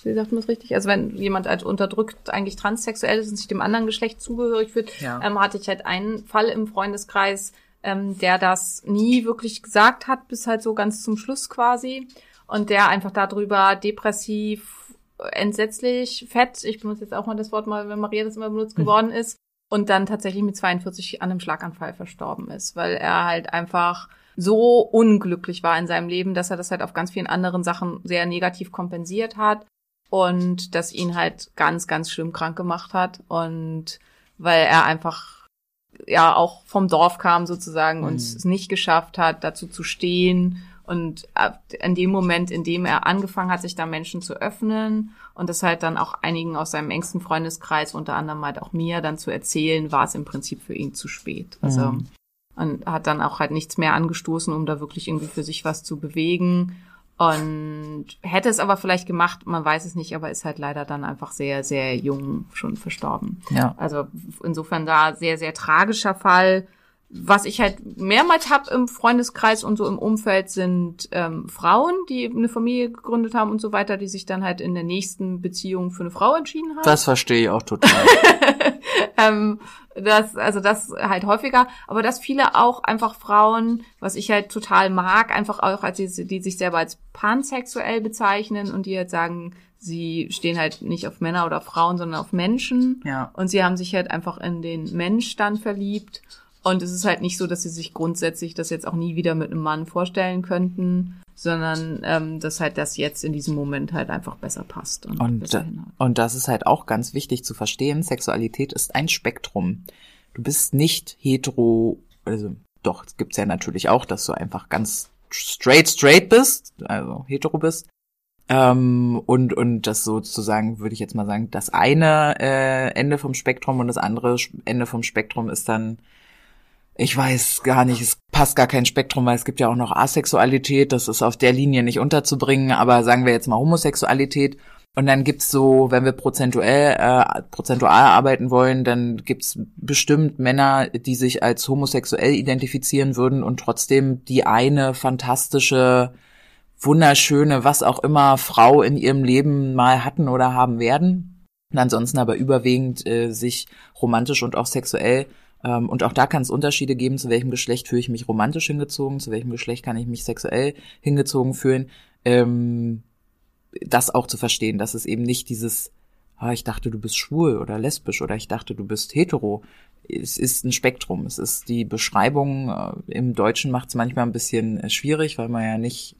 Wie sagt man das richtig? Also wenn jemand als unterdrückt eigentlich transsexuell ist und sich dem anderen Geschlecht zugehörig fühlt, Ja. ähm, hatte ich halt einen Fall im Freundeskreis, ähm, der das nie wirklich gesagt hat, bis halt so ganz zum Schluss quasi. Und der einfach darüber depressiv, entsetzlich, fett, ich benutze jetzt auch mal das Wort mal, wenn Maria das immer benutzt geworden ist, und dann tatsächlich mit 42 an einem Schlaganfall verstorben ist, weil er halt einfach so unglücklich war in seinem Leben, dass er das halt auf ganz vielen anderen Sachen sehr negativ kompensiert hat und das ihn halt ganz, ganz schlimm krank gemacht hat und weil er einfach ja auch vom Dorf kam sozusagen und es nicht geschafft hat, dazu zu stehen und in dem Moment, in dem er angefangen hat, sich da Menschen zu öffnen und das halt dann auch einigen aus seinem engsten Freundeskreis, unter anderem halt auch mir, dann zu erzählen, war es im Prinzip für ihn zu spät. Also und hat dann auch halt nichts mehr angestoßen, um da wirklich irgendwie für sich was zu bewegen. Und hätte es aber vielleicht gemacht, man weiß es nicht, aber ist halt leider dann einfach sehr, sehr jung schon verstorben. Ja. Also insofern da sehr, sehr tragischer Fall. Was ich halt mehrmals hab im Freundeskreis und so im Umfeld sind ähm, Frauen, die eine Familie gegründet haben und so weiter, die sich dann halt in der nächsten Beziehung für eine Frau entschieden haben Das verstehe ich auch total. ähm, das, also das halt häufiger, aber dass viele auch einfach Frauen, was ich halt total mag, einfach auch als die, die sich selber als pansexuell bezeichnen und die halt sagen, sie stehen halt nicht auf Männer oder Frauen, sondern auf Menschen. Ja. Und sie haben sich halt einfach in den Mensch dann verliebt. Und es ist halt nicht so, dass sie sich grundsätzlich das jetzt auch nie wieder mit einem Mann vorstellen könnten, sondern ähm, dass halt das jetzt in diesem Moment halt einfach besser passt. Und, Und, besser und das ist halt auch ganz wichtig zu verstehen. Sexualität ist ein Spektrum. Du bist nicht hetero, also doch, es gibt's ja natürlich auch, dass du einfach ganz straight, straight bist, also hetero bist. Ähm, und, und das sozusagen, würde ich jetzt mal sagen, das eine äh, Ende vom Spektrum und das andere Ende vom Spektrum ist dann, ich weiß gar nicht, es passt gar kein Spektrum, weil es gibt ja auch noch Asexualität, das ist auf der Linie nicht unterzubringen, aber sagen wir jetzt mal Homosexualität. Und dann gibt's so, wenn wir prozentuell, äh, prozentual arbeiten wollen, dann gibt's bestimmt Männer, die sich als homosexuell identifizieren würden und trotzdem die eine fantastische, wunderschöne, was auch immer Frau in ihrem Leben mal hatten oder haben werden. Und ansonsten aber überwiegend äh, sich romantisch und auch sexuell ähm, und auch da kann es Unterschiede geben, zu welchem Geschlecht fühle ich mich romantisch hingezogen, zu welchem Geschlecht kann ich mich sexuell hingezogen fühlen. Ähm, das auch zu verstehen, dass es eben nicht dieses, ah, ich dachte, du bist schwul oder lesbisch oder ich dachte, du bist hetero. Es ist ein Spektrum. Es ist die Beschreibung äh, im Deutschen macht es manchmal ein bisschen äh, schwierig, weil man ja nicht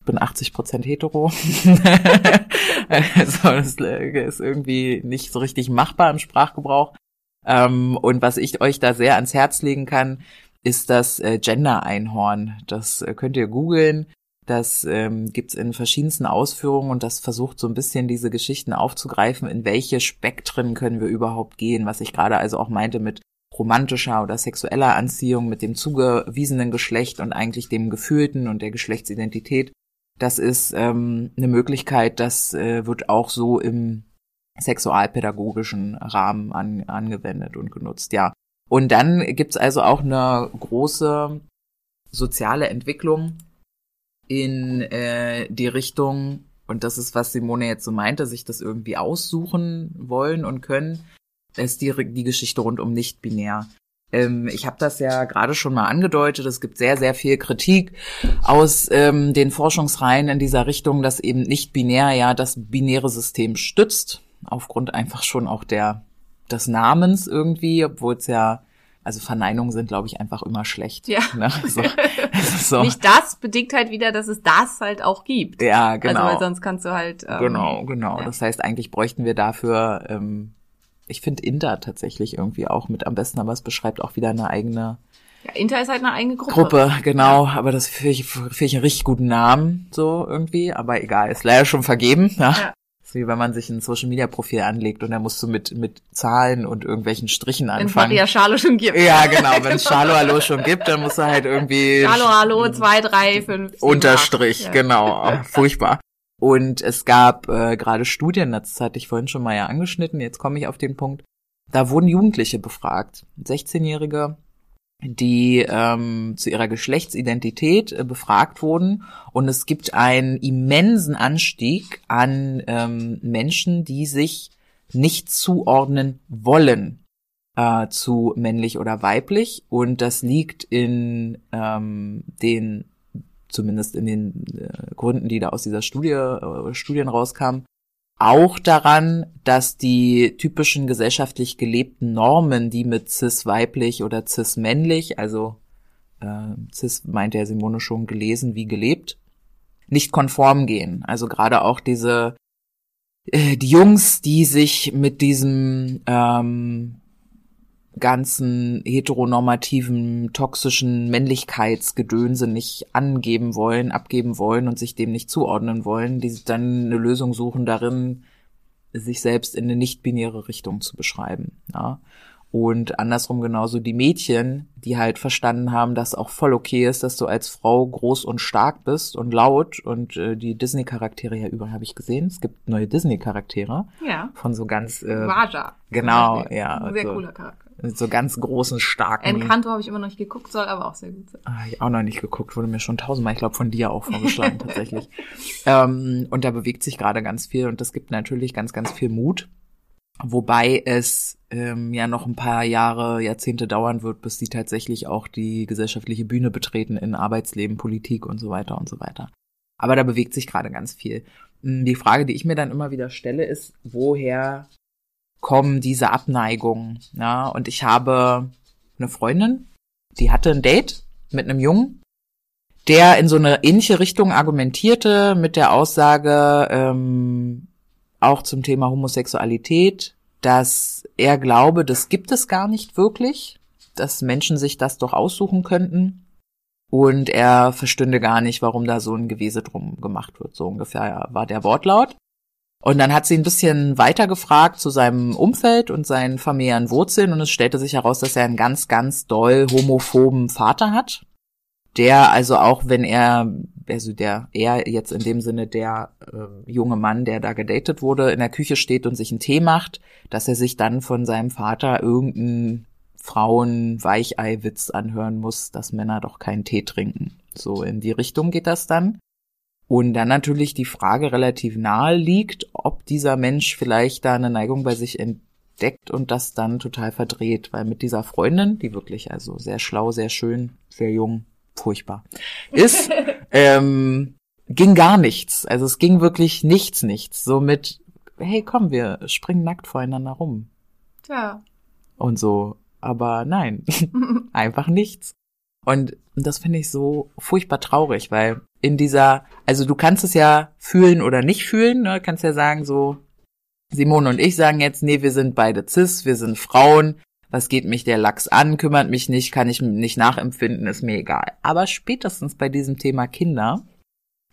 ich bin 80 Prozent hetero. also das äh, ist irgendwie nicht so richtig machbar im Sprachgebrauch. Ähm, und was ich euch da sehr ans Herz legen kann, ist das äh, Gender-Einhorn. Das äh, könnt ihr googeln. Das ähm, gibt's in verschiedensten Ausführungen und das versucht so ein bisschen diese Geschichten aufzugreifen, in welche Spektren können wir überhaupt gehen, was ich gerade also auch meinte mit romantischer oder sexueller Anziehung, mit dem zugewiesenen Geschlecht und eigentlich dem gefühlten und der Geschlechtsidentität. Das ist ähm, eine Möglichkeit, das äh, wird auch so im sexualpädagogischen Rahmen an, angewendet und genutzt, ja. Und dann gibt's also auch eine große soziale Entwicklung in äh, die Richtung, und das ist, was Simone jetzt so meinte, sich das irgendwie aussuchen wollen und können, ist die, die Geschichte rund um nicht-binär. Ähm, ich habe das ja gerade schon mal angedeutet, es gibt sehr, sehr viel Kritik aus ähm, den Forschungsreihen in dieser Richtung, dass eben nicht-binär ja das binäre System stützt, aufgrund einfach schon auch der des Namens irgendwie, obwohl es ja also Verneinungen sind, glaube ich, einfach immer schlecht. Ja. Ne? So, so. Nicht das bedingt halt wieder, dass es das halt auch gibt. Ja, genau. Also weil sonst kannst du halt. Ähm, genau, genau. ja. Das heißt, eigentlich bräuchten wir dafür, ähm, ich finde Inter tatsächlich irgendwie auch mit am besten, aber es beschreibt auch wieder eine eigene Ja, Inter ist halt eine eigene Gruppe. Gruppe, genau. Aber das finde ich, finde ich einen richtig guten Namen, so irgendwie. Aber egal, ist leider schon vergeben. Ja. Ja. Ist wie wenn man sich ein Social Media Profil anlegt und dann musst du mit, mit Zahlen und irgendwelchen Strichen Wenn es anfangen. Maria Schalo schon gibt. Ja, genau. Wenn es Schalo Hallo schon gibt, dann musst du halt irgendwie Hallo, hallo, zwei, drei, fünf. Unterstrich, acht. Ja. genau. Oh, Furchtbar. Und es gab äh, gerade Studien, das hatte ich vorhin schon mal ja angeschnitten, jetzt komme ich auf den Punkt. Da wurden Jugendliche befragt, 16-Jährige, die ähm, zu ihrer Geschlechtsidentität äh, befragt wurden. Und es gibt einen immensen Anstieg an ähm, Menschen, die sich nicht zuordnen wollen äh, zu männlich oder weiblich. Und das liegt in ähm, den, zumindest in den äh, Gründen, die da aus dieser Studie, äh, Studien rauskamen, auch daran, dass die typischen gesellschaftlich gelebten Normen, die mit cis weiblich oder cis männlich, also äh, cis meint der Simone schon gelesen wie gelebt, nicht konform gehen. Also gerade auch diese äh, die Jungs, die sich mit diesem ähm, ganzen heteronormativen, toxischen Männlichkeitsgedönse nicht angeben wollen, abgeben wollen und sich dem nicht zuordnen wollen, die dann eine Lösung suchen darin, sich selbst in eine nicht-binäre Richtung zu beschreiben. Ja. Und andersrum genauso die Mädchen, die halt verstanden haben, dass auch voll okay ist, dass du als Frau groß und stark bist und laut und äh, die Disney-Charaktere ja überall habe ich gesehen. Es gibt neue Disney-Charaktere Ja. von so ganz äh, Vaja. genau, ja, sehr also- cooler Charakter. Mit so ganz großen, starken. Encanto habe ich immer noch nicht geguckt, soll aber auch sehr gut sein. Ah, ich auch noch nicht geguckt, wurde mir schon tausendmal, ich glaube, von dir auch vorgeschlagen tatsächlich. Ähm, und da bewegt sich gerade ganz viel und das gibt natürlich ganz, ganz viel Mut. Wobei es ähm, ja noch ein paar Jahre, Jahrzehnte dauern wird, bis die tatsächlich auch die gesellschaftliche Bühne betreten in Arbeitsleben, Politik und so weiter und so weiter. Aber da bewegt sich gerade ganz viel. Mm, Die Frage, die ich mir dann immer wieder stelle, ist, woher kommen diese Abneigungen? Ja, und ich habe eine Freundin, die hatte ein Date mit einem Jungen, der in so eine ähnliche Richtung argumentierte mit der Aussage ähm, auch zum Thema Homosexualität, dass er glaube, das gibt es gar nicht wirklich, dass Menschen sich das doch aussuchen könnten. Und er verstünde gar nicht, warum da so ein Gewese drum gemacht wird. So ungefähr war der Wortlaut. Und dann hat sie ein bisschen weiter gefragt zu seinem Umfeld und seinen familiären Wurzeln und es stellte sich heraus, dass er einen ganz, ganz doll homophoben Vater hat, der also auch, wenn er, also der, er jetzt in dem Sinne der äh, junge Mann, der da gedatet wurde, in der Küche steht und sich einen Tee macht, dass er sich dann von seinem Vater irgendeinen Frauen-Weichei-Witz anhören muss, dass Männer doch keinen Tee trinken. So in die Richtung geht das dann. Und dann natürlich die Frage relativ nahe liegt, ob dieser Mensch vielleicht da eine Neigung bei sich entdeckt und das dann total verdreht, weil mit dieser Freundin, die wirklich also sehr schlau, sehr schön, sehr jung, furchtbar ist, ähm, ging gar nichts. Also es ging wirklich nichts, nichts. So mit, hey, komm, wir springen nackt voreinander rum. Tja. Und so, aber nein, einfach nichts. Und das finde ich so furchtbar traurig, weil in dieser, also du kannst es ja fühlen oder nicht fühlen, ne? kannst ja sagen so, Simone und ich sagen jetzt, nee, wir sind beide cis, wir sind Frauen, was geht mich der Lachs an, kümmert mich nicht, kann ich nicht nachempfinden, ist mir egal. Aber spätestens bei diesem Thema Kinder,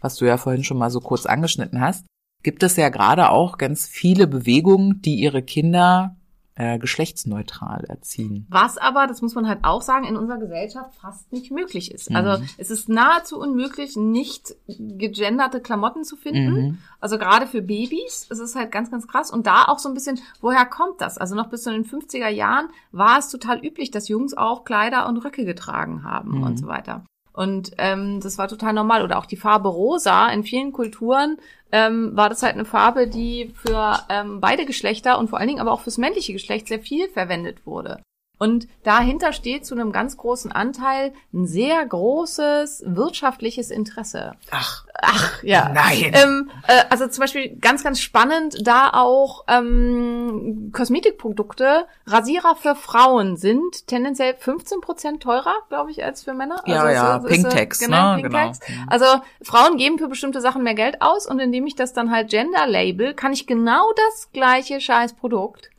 was du ja vorhin schon mal so kurz angeschnitten hast, gibt es ja gerade auch ganz viele Bewegungen, die ihre Kinder äh, geschlechtsneutral erziehen. Was aber, das muss man halt auch sagen, in unserer Gesellschaft fast nicht möglich ist. Also Mhm. es ist nahezu unmöglich, nicht gegenderte Klamotten zu finden. Mhm. Also gerade für Babys, es ist halt ganz, ganz krass. Und da auch so ein bisschen, woher kommt das? Also noch bis zu den 50er Jahren war es total üblich, dass Jungs auch Kleider und Röcke getragen haben Mhm. und so weiter. Und ähm, das war total normal. Oder auch die Farbe Rosa in vielen Kulturen ähm, war das halt eine Farbe, die für ähm, beide Geschlechter und vor allen Dingen aber auch fürs männliche Geschlecht sehr viel verwendet wurde. Und dahinter steht zu einem ganz großen Anteil ein sehr großes wirtschaftliches Interesse. Ach, Ach, ja. Nein. Ähm, äh, also zum Beispiel ganz, ganz spannend, da auch ähm, Kosmetikprodukte, Rasierer für Frauen sind tendenziell 15 Prozent teurer, glaube ich, als für Männer. Ja, also ja, es ist, äh, Pinktex, genau, ne? Genau. Also Frauen geben für bestimmte Sachen mehr Geld aus und indem ich das dann halt Gender Label, kann ich genau das gleiche Scheißprodukt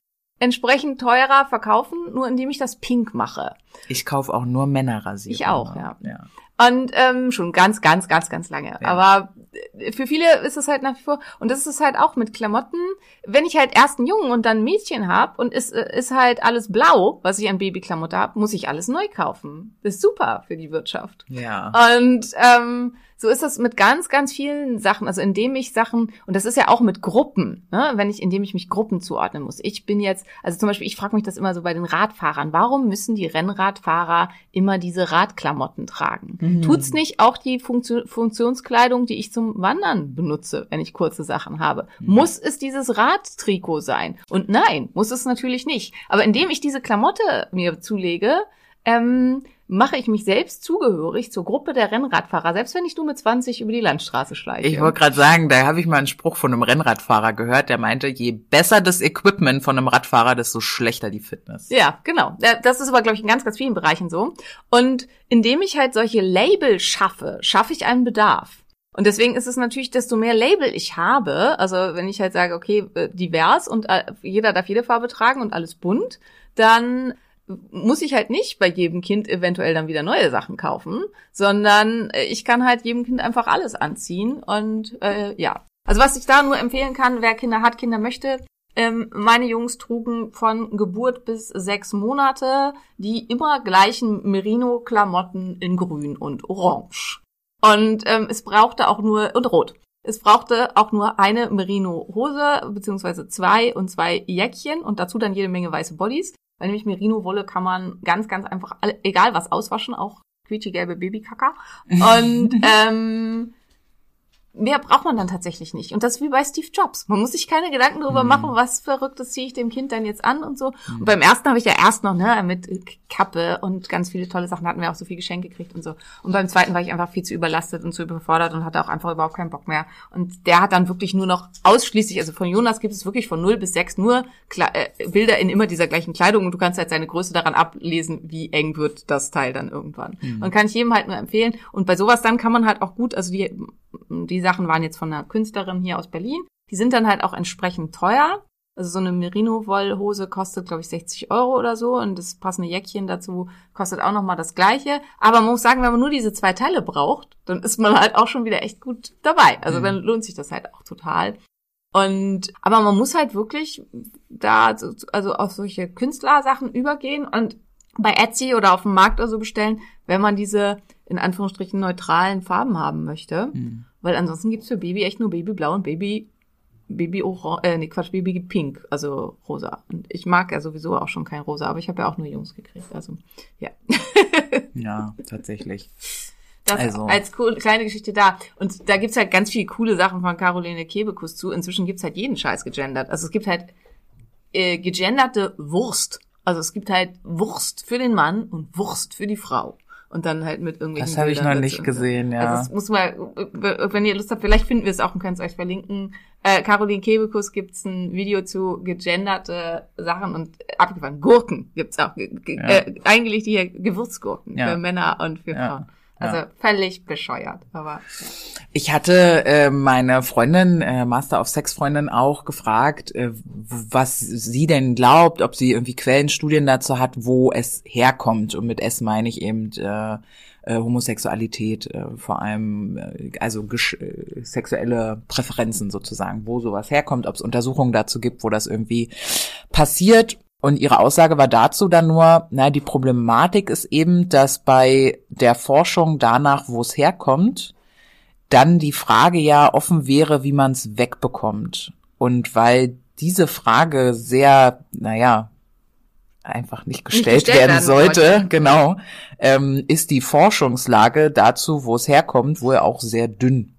entsprechend teurer verkaufen, nur indem ich das pink mache. ich kaufe auch nur Männerrasierer. Ich auch, ja. ja. Und ähm, schon ganz, ganz, ganz, ganz lange. Ja. Aber äh, für viele ist es halt nach wie vor, und das ist es halt auch mit Klamotten, wenn ich halt erst einen Jungen und dann ein Mädchen hab und es äh, ist halt alles blau, was ich an Babyklamotte hab, muss ich alles neu kaufen. Das ist super für die Wirtschaft. Ja. Und ähm, so ist das mit ganz, ganz vielen Sachen. Also indem ich Sachen, und das ist ja auch mit Gruppen, ne? wenn ich, indem ich mich Gruppen zuordnen muss. Ich bin jetzt, also zum Beispiel, ich frage mich das immer so bei den Radfahrern, warum müssen die Rennradfahrer immer diese Radklamotten tragen? Mhm. Tut's nicht auch die Funktion, Funktionskleidung, die ich zum Wandern benutze, wenn ich kurze Sachen habe? Mhm. Muss es dieses Radtrikot sein? Und nein, muss es natürlich nicht. Aber indem ich diese Klamotte mir zulege, ähm, mache ich mich selbst zugehörig zur Gruppe der Rennradfahrer, selbst wenn ich nur mit 20 über die Landstraße schleiche. Ich wollte gerade sagen, da habe ich mal einen Spruch von einem Rennradfahrer gehört, der meinte, je besser das Equipment von einem Radfahrer, desto schlechter die Fitness. Ja, genau. Das ist aber, glaube ich, in ganz, ganz vielen Bereichen so. Und indem ich halt solche Label schaffe, schaffe ich einen Bedarf. Und deswegen ist es natürlich, desto mehr Label ich habe, also wenn ich halt sage, okay, äh, divers und äh, jeder darf jede Farbe tragen und alles bunt, dann muss ich halt nicht bei jedem Kind eventuell dann wieder neue Sachen kaufen, sondern äh, ich kann halt jedem Kind einfach alles anziehen und äh, ja. Also was ich da nur empfehlen kann, wer Kinder hat, Kinder möchte, ähm, meine Jungs trugen von Geburt bis sechs Monate die immer gleichen Merino-Klamotten in grün und orange. Und ähm, es brauchte auch nur, und rot. Es brauchte auch nur eine Merino-Hose, beziehungsweise zwei und zwei Jäckchen und dazu dann jede Menge weiße Bodies. Weil nämlich Merino-Wolle kann man ganz, ganz einfach, egal was auswaschen, auch quietschgelbe Babykacker. Und ähm, mehr braucht man dann tatsächlich nicht. Und das ist wie bei Steve Jobs. Man muss sich keine Gedanken darüber Mhm. machen, was Verrücktes ziehe ich dem Kind dann jetzt an und so. Und beim ersten habe ich ja erst noch, ne, mit Kappe und ganz viele tolle Sachen hatten wir auch so viel Geschenk gekriegt und so. Und beim zweiten war ich einfach viel zu überlastet und zu überfordert und hatte auch einfach überhaupt keinen Bock mehr. Und der hat dann wirklich nur noch ausschließlich, also von Jonas gibt es wirklich von 0 bis 6 nur Kle äh, Bilder in immer dieser gleichen Kleidung und du kannst halt seine Größe daran ablesen, wie eng wird das Teil dann irgendwann. Und kann ich jedem halt nur empfehlen. Und bei sowas dann kann man halt auch gut, also die, die Sachen waren jetzt von einer Künstlerin hier aus Berlin. Die sind dann halt auch entsprechend teuer. Also so eine Merino-Wollhose kostet, glaube ich, 60 Euro oder so und das passende Jäckchen dazu kostet auch nochmal das gleiche. Aber man muss sagen, wenn man nur diese zwei Teile braucht, dann ist man halt auch schon wieder echt gut dabei. Also Mhm. dann lohnt sich das halt auch total. Und aber man muss halt wirklich da so- also auf solche Künstlersachen übergehen und bei Etsy oder auf dem Markt oder so bestellen, wenn man diese in Anführungsstrichen neutralen Farben haben möchte. Mhm. Weil ansonsten gibt's für Baby echt nur Babyblau und Baby Baby Orange, äh, nee, Quatsch, Baby Pink, also rosa. Und ich mag ja sowieso auch schon kein rosa, aber ich habe ja auch nur Jungs gekriegt, also ja. Ja, tatsächlich. Das Also. als cool, kleine Geschichte da. Und da gibt's halt ganz viele coole Sachen von Caroline Kebekus zu. Inzwischen gibt's halt jeden Scheiß gegendert. Also es gibt halt äh, gegenderte Wurst. Also es gibt halt Wurst für den Mann und Wurst für die Frau. Und dann halt mit irgendwelchen Das habe ich noch nicht gesehen, ja. Also das muss mal, wenn ihr Lust habt, vielleicht finden wir es auch und können es euch verlinken. Äh, Caroline Kebekus gibt's ein Video zu gegenderte Sachen und abgefahren. Gurken gibt's auch. Ge Ja. äh, eingelegte hier Gewürzgurken Ja. für Männer und für Ja. Also Ja. völlig bescheuert. Aber Ich hatte äh, meine Freundin, äh, Master of Sex Freundin auch gefragt, äh, was sie denn glaubt, ob sie irgendwie Quellenstudien dazu hat, wo es herkommt. Und mit es meine ich eben äh, äh, Homosexualität, äh, vor allem äh, also äh, sexuelle Präferenzen sozusagen, wo sowas herkommt, ob es Untersuchungen dazu gibt, wo das irgendwie passiert. Und ihre Aussage war dazu dann nur, na, die Problematik ist eben, dass bei der Forschung danach, wo es herkommt, dann die Frage ja offen wäre, wie man es wegbekommt. Und weil diese Frage sehr, naja, einfach nicht gestellt, gestellt werden werden sollte, sollte. genau, ähm, ist die Forschungslage dazu, wo es herkommt, wohl auch sehr dünn.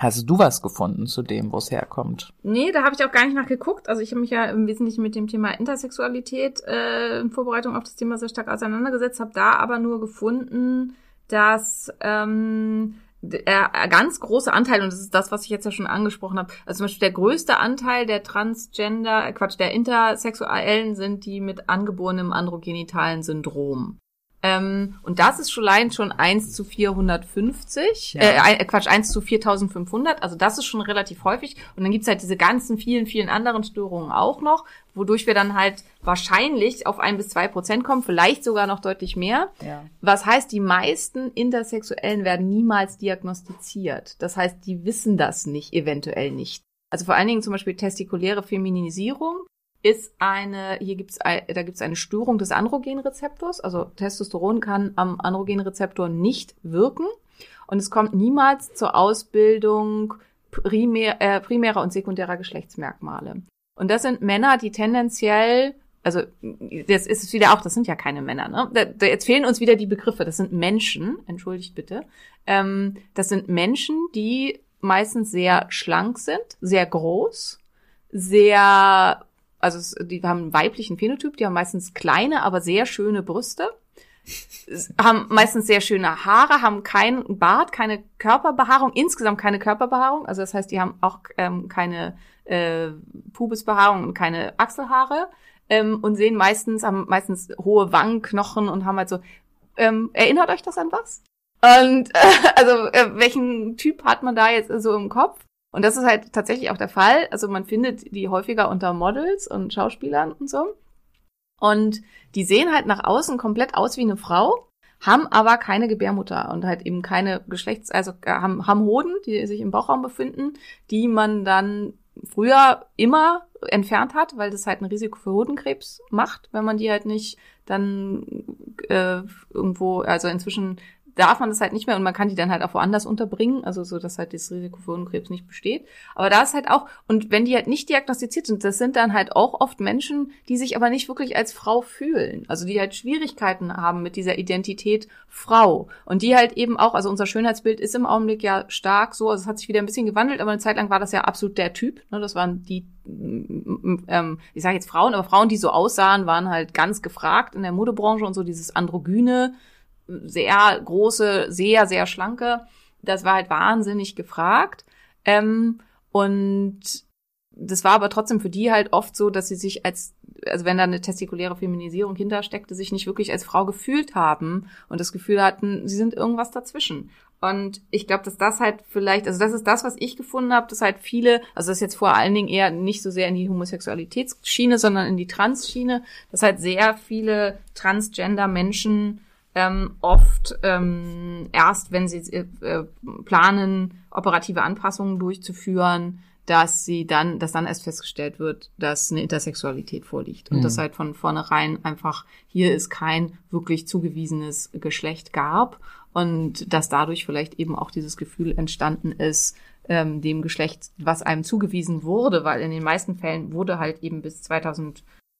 Hast du was gefunden zu dem, wo es herkommt? Nee, da habe ich auch gar nicht nachgeguckt. Also ich habe mich ja im Wesentlichen mit dem Thema Intersexualität äh, in Vorbereitung auf das Thema sehr stark auseinandergesetzt, habe da aber nur gefunden, dass ähm, der ganz große Anteil, und das ist das, was ich jetzt ja schon angesprochen habe, also zum Beispiel der größte Anteil der Transgender, äh, Quatsch, der Intersexuellen sind die mit angeborenem androgenitalen Syndrom. Ähm, und das ist schon allein schon 1 zu 450, Ja. äh, ein- Quatsch, 1 zu 4500, also das ist schon relativ häufig. Und dann gibt's halt diese ganzen vielen, vielen anderen Störungen auch noch, wodurch wir dann halt wahrscheinlich auf ein bis zwei Prozent kommen, vielleicht sogar noch deutlich mehr. Ja. Was heißt, die meisten Intersexuellen werden niemals diagnostiziert. Das heißt, die wissen das nicht, eventuell nicht. Also vor allen Dingen zum Beispiel testikuläre Feminisierung ist eine, hier gibt's, da gibt's eine Störung des Androgenrezeptors. Also Testosteron kann am Androgenrezeptor nicht wirken. Und es kommt niemals zur Ausbildung primär, äh, primärer und sekundärer Geschlechtsmerkmale. Und das sind Männer, die tendenziell, also das ist es wieder auch, das sind ja keine Männer, ne? Da, da, jetzt fehlen uns wieder die Begriffe. Das sind Menschen, entschuldigt bitte. Ähm, das sind Menschen, die meistens sehr schlank sind, sehr groß, sehr, also es, die haben einen weiblichen Phänotyp, die haben meistens kleine, aber sehr schöne Brüste, haben meistens sehr schöne Haare, haben keinen Bart, keine Körperbehaarung, insgesamt keine Körperbehaarung. Also das heißt, die haben auch ähm, keine äh, Pubisbehaarung und keine Achselhaare ähm, und sehen meistens, haben meistens hohe Wangenknochen und haben halt so. Ähm, erinnert euch das an was? Und äh, also äh, welchen Typ hat man da jetzt so im Kopf? Und das ist halt tatsächlich auch der Fall. Also man findet die häufiger unter Models und Schauspielern und so. Und die sehen halt nach außen komplett aus wie eine Frau, haben aber keine Gebärmutter und halt eben keine Geschlechts-, also äh, haben, haben Hoden, die sich im Bauchraum befinden, die man dann früher immer entfernt hat, weil das halt ein Risiko für Hodenkrebs macht, wenn man die halt nicht dann äh, irgendwo, also inzwischen darf man das halt nicht mehr und man kann die dann halt auch woanders unterbringen, also so, dass halt das Risiko für Hodenkrebs nicht besteht. Aber da ist halt auch, und wenn die halt nicht diagnostiziert sind, das sind dann halt auch oft Menschen, die sich aber nicht wirklich als Frau fühlen. Also die halt Schwierigkeiten haben mit dieser Identität Frau. Und die halt eben auch, also unser Schönheitsbild ist im Augenblick ja stark so, also es hat sich wieder ein bisschen gewandelt, aber eine Zeit lang war das ja absolut der Typ. Ne? Das waren die, ähm, ich sage jetzt Frauen, aber Frauen, die so aussahen, waren halt ganz gefragt in der Modebranche und so dieses androgyne, sehr große, sehr, sehr schlanke. Das war halt wahnsinnig gefragt. Ähm, und das war aber trotzdem für die halt oft so, dass sie sich als, also wenn da eine testikuläre Feminisierung hintersteckte, sich nicht wirklich als Frau gefühlt haben und das Gefühl hatten, sie sind irgendwas dazwischen. Und ich glaube, dass das halt vielleicht, also das ist das, was ich gefunden habe, dass halt viele, also das ist jetzt vor allen Dingen eher nicht so sehr in die Homosexualitätsschiene, sondern in die Trans-Schiene, dass halt sehr viele Transgender-Menschen ähm, oft ähm, erst, wenn sie äh, planen, operative Anpassungen durchzuführen, dass sie dann, dass dann erst festgestellt wird, dass eine Intersexualität vorliegt. Und Mhm. das halt von vornherein einfach hier ist kein wirklich zugewiesenes Geschlecht gab und dass dadurch vielleicht eben auch dieses Gefühl entstanden ist, ähm, dem Geschlecht, was einem zugewiesen wurde, weil in den meisten Fällen wurde halt eben bis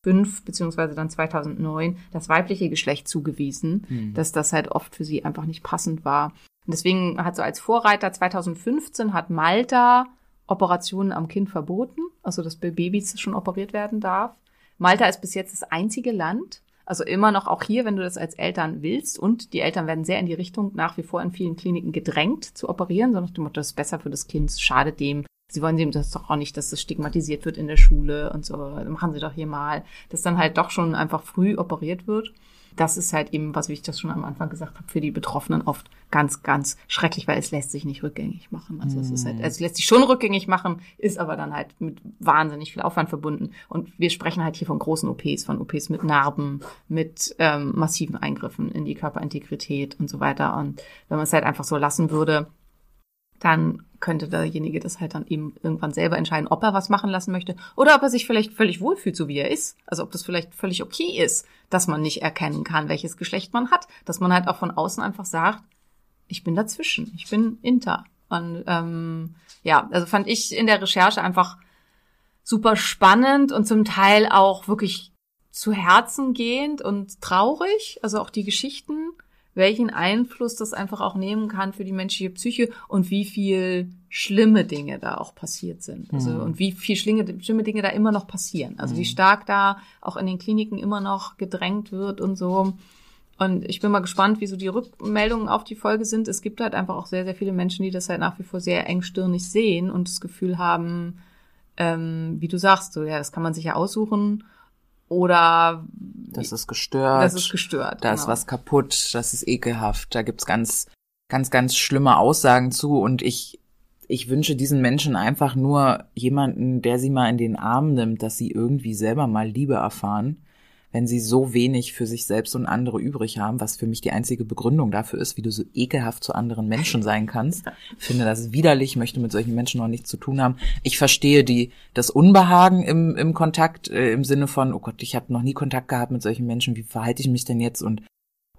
2005 beziehungsweise dann 2009 das weibliche Geschlecht zugewiesen, Hm. dass das halt oft für sie einfach nicht passend war. Und deswegen hat so als Vorreiter 2015 hat Malta Operationen am Kind verboten, also dass bei Babys schon operiert werden darf. Malta ist bis jetzt das einzige Land, Also immer noch auch hier, wenn du das als Eltern willst und die Eltern werden sehr in die Richtung nach wie vor in vielen Kliniken gedrängt zu operieren, sondern das ist besser für das Kind, schadet dem. Sie wollen dem das doch auch nicht, dass das stigmatisiert wird in der Schule und so. Machen Sie doch hier mal, dass dann halt doch schon einfach früh operiert wird das ist halt eben, was wie ich das schon am Anfang gesagt habe, für die Betroffenen oft ganz, ganz schrecklich, weil es lässt sich nicht rückgängig machen. Also es ist halt, also es lässt sich schon rückgängig machen, ist aber dann halt mit wahnsinnig viel Aufwand verbunden. Und wir sprechen halt hier von großen OPs, von OPs mit Narben, mit ähm, massiven Eingriffen in die Körperintegrität und so weiter. Und wenn man es halt einfach so lassen würde, dann könnte derjenige das halt dann eben irgendwann selber entscheiden, ob er was machen lassen möchte oder ob er sich vielleicht völlig wohlfühlt, so wie er ist. Also ob das vielleicht völlig okay ist, dass man nicht erkennen kann, welches Geschlecht man hat. Dass man halt auch von außen einfach sagt, ich bin dazwischen, ich bin inter. Und ähm, ja, also fand ich in der Recherche einfach super spannend und zum Teil auch wirklich zu Herzen gehend und traurig. Also auch die Geschichten welchen Einfluss das einfach auch nehmen kann für die menschliche Psyche und wie viel schlimme Dinge da auch passiert sind. Also Mhm. und wie viel schlimme, schlimme Dinge da immer noch passieren. Also Mhm. wie stark da auch in den Kliniken immer noch gedrängt wird und so. Und ich bin mal gespannt, wie so die Rückmeldungen auf die Folge sind. Es gibt halt einfach auch sehr, sehr viele Menschen, die das halt nach wie vor sehr engstirnig sehen und das Gefühl haben, ähm, wie du sagst, so, ja, das kann man sich ja aussuchen. Oder Das ist gestört. das ist gestört. da ist genau. was kaputt, das ist ekelhaft, da gibt's ganz, ganz, ganz schlimme Aussagen zu und ich, ich wünsche diesen Menschen einfach nur jemanden, der sie mal in den Arm nimmt, dass sie irgendwie selber mal Liebe erfahren, wenn sie so wenig für sich selbst und andere übrig haben, was für mich die einzige Begründung dafür ist, wie du so ekelhaft zu anderen Menschen sein kannst. Finde das widerlich, möchte mit solchen Menschen noch nichts zu tun haben. Ich verstehe die, das Unbehagen im, im Kontakt, äh, im Sinne von, oh Gott, ich habe noch nie Kontakt gehabt mit solchen Menschen, wie verhalte ich mich denn jetzt und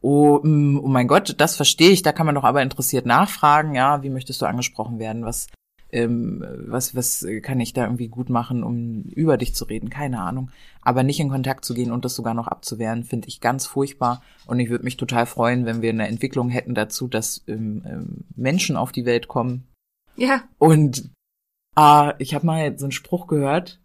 Oh, mm, oh mein Gott, das verstehe ich. Da kann man doch aber interessiert nachfragen. Ja, wie möchtest du angesprochen werden? Was, ähm, was, was kann ich da irgendwie gut machen, um über dich zu reden? Keine Ahnung. Aber nicht in Kontakt zu gehen und das sogar noch abzuwehren, finde ich ganz furchtbar. Und ich würde mich total freuen, wenn wir eine Entwicklung hätten dazu, dass ähm, ähm, Menschen auf die Welt kommen. Ja, Und ah, ich habe mal so einen Spruch gehört.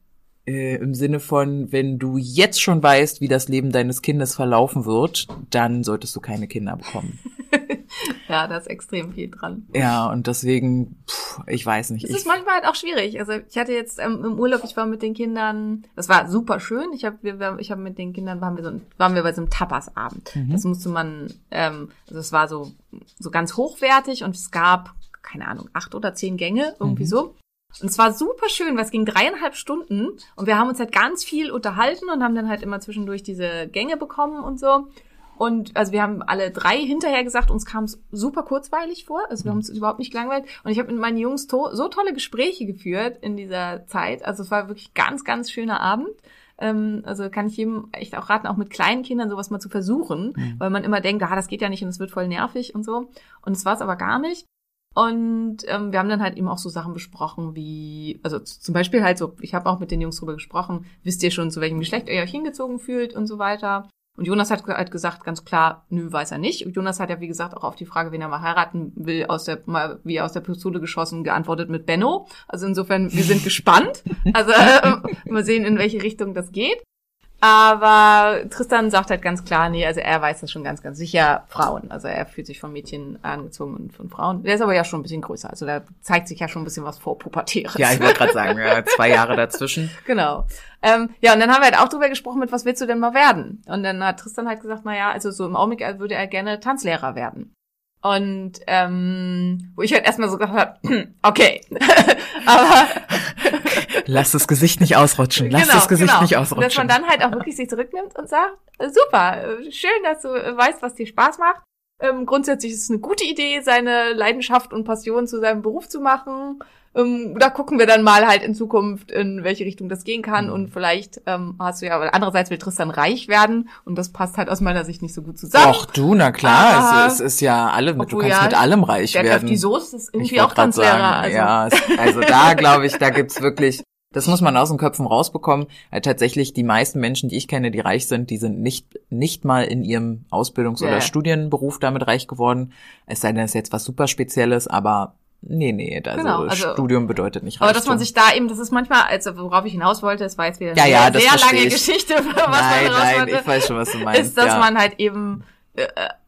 Äh, Im Sinne von, wenn du jetzt schon weißt, wie das Leben deines Kindes verlaufen wird, dann solltest du keine Kinder bekommen. ja, da ist extrem viel dran. Ja, und deswegen, pff, ich weiß nicht. Es ist manchmal halt auch schwierig. Also ich hatte jetzt ähm, im Urlaub, ich war mit den Kindern, das war super schön. Ich habe wir, ich habe mit den Kindern waren wir so waren wir bei so einem Tapasabend. Mhm. Das musste man, ähm, also es war so so ganz hochwertig und es gab keine Ahnung acht oder zehn Gänge irgendwie Mhm. so. Und es war super schön, weil es ging dreieinhalb Stunden und wir haben uns halt ganz viel unterhalten und haben dann halt immer zwischendurch diese Gänge bekommen und so. Und also wir haben alle drei hinterher gesagt, uns kam es super kurzweilig vor. Also wir haben uns überhaupt nicht gelangweilt. Und ich habe mit meinen Jungs to so tolle Gespräche geführt in dieser Zeit. Also es war wirklich ganz, ganz schöner Abend. Ähm, also kann ich jedem echt auch raten, auch mit kleinen Kindern sowas mal zu versuchen, Mhm. weil man immer denkt, ah, das geht ja nicht und es wird voll nervig und so. Und es war es aber gar nicht. Und ähm, wir haben dann halt eben auch so Sachen besprochen wie, also zum Beispiel halt so, ich habe auch mit den Jungs drüber gesprochen, wisst ihr schon, zu welchem Geschlecht ihr euch hingezogen fühlt und so weiter. Und Jonas hat halt gesagt, ganz klar, nö, weiß er nicht. Und Jonas hat ja, wie gesagt, auch auf die Frage, wen er mal heiraten will, aus der, mal, wie aus der Pistole geschossen, geantwortet mit Benno. Also insofern, wir sind gespannt. Also äh, mal sehen, in welche Richtung das geht. Aber Tristan sagt halt ganz klar, nee, also er weiß das schon ganz, ganz sicher, Frauen. Also er fühlt sich von Mädchen angezogen und von Frauen. Der ist aber ja schon ein bisschen größer. Also da zeigt sich ja schon ein bisschen was Vorpubertäres. ja, ich wollte gerade sagen, ja, zwei Jahre dazwischen. Genau. Ähm, ja, und dann haben wir halt auch drüber gesprochen, mit was willst du denn mal werden? Und dann hat Tristan halt gesagt, na ja, also so im Augenblick würde er gerne Tanzlehrer werden. Und ähm, wo ich halt erstmal so gedacht habe, okay. Aber Lass das Gesicht nicht ausrutschen. Lass genau, das Gesicht genau. nicht Dass man ausrutschen. dann halt auch wirklich sich zurücknimmt und sagt, super, schön, dass du weißt, was dir Spaß macht. Ähm, grundsätzlich ist es eine gute Idee, seine Leidenschaft und Passion zu seinem Beruf zu machen. Ähm, da gucken wir dann mal halt in Zukunft, in welche Richtung das gehen kann. Mhm. Und vielleicht ähm, hast du ja, aber andererseits will Tristan reich werden und das passt halt aus meiner Sicht nicht so gut zusammen. Doch, du, na klar, es, es ist ja alle, du kannst ja, mit allem reich Der werden. Köpf die Soße ist Ich irgendwie auch Tanzlehrer. sagen, also. Ja, also da glaube ich, da gibt's wirklich, das muss man aus den Köpfen rausbekommen. Weil tatsächlich die meisten Menschen, die ich kenne, die reich sind, die sind nicht nicht mal in ihrem Ausbildungs- Ja. oder Studienberuf damit reich geworden. Es sei denn, es ist jetzt was super Spezielles, aber Nee, nee, also, Genau, also- Studium bedeutet nicht Aber Reichtum. dass man sich da eben, das ist manchmal, also worauf ich hinaus wollte, es war jetzt wieder eine Ja, ja, sehr, lange ich. Geschichte, was Nein, man nein, wollte, ich weiß schon, was du meinst. ist, dass ja. man halt eben äh,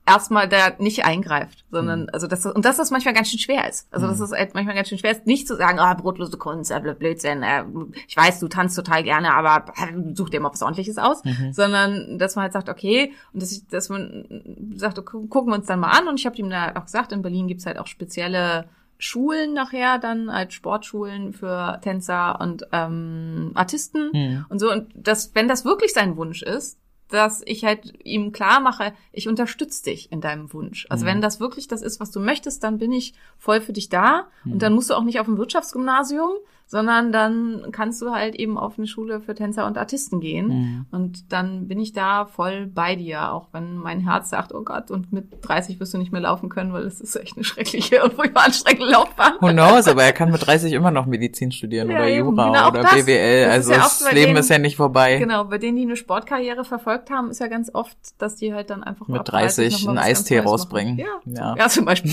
erstmal da nicht eingreift, sondern Mhm. also das und dass das manchmal ganz schön schwer ist. Also dass es halt manchmal ganz schön schwer ist, nicht zu sagen, ah brotlose Kunst, äh, Blödsinn, äh, ich weiß, du tanzt total gerne, aber äh, such dir mal was Ordentliches aus, Mhm. sondern dass man halt sagt, okay, und dass, ich, dass man sagt, okay, gucken wir uns dann mal an und ich habe ihm da auch gesagt, in Berlin gibt's halt auch spezielle Schulen nachher dann als Sportschulen für Tänzer und ähm, Artisten Mhm. und so und das wenn das wirklich sein Wunsch ist dass ich halt ihm klar mache, ich unterstütze dich in deinem Wunsch. Also Mhm. wenn das wirklich das ist, was du möchtest, dann bin ich voll für dich da. Mhm. Und dann musst du auch nicht auf ein Wirtschaftsgymnasium, sondern dann kannst du halt eben auf eine Schule für Tänzer und Artisten gehen. Mhm. Und dann bin ich da voll bei dir, auch wenn mein Herz sagt, oh Gott, und mit 30 wirst du nicht mehr laufen können, weil es ist echt eine schreckliche und furchtbar anstrengende Laufbahn. Who knows, aber er kann mit 30 immer noch Medizin studieren Ja, oder eben, Jura genau, oder das. BWL. Das Also ja das Leben denen- ist ja nicht vorbei. Genau, bei denen, die eine Sportkarriere verfolgt haben, ist ja ganz oft, dass die halt dann einfach Mit ab 30 30 noch mal einen Eistee rausbringen. Ja, Ja. ja. zum Beispiel.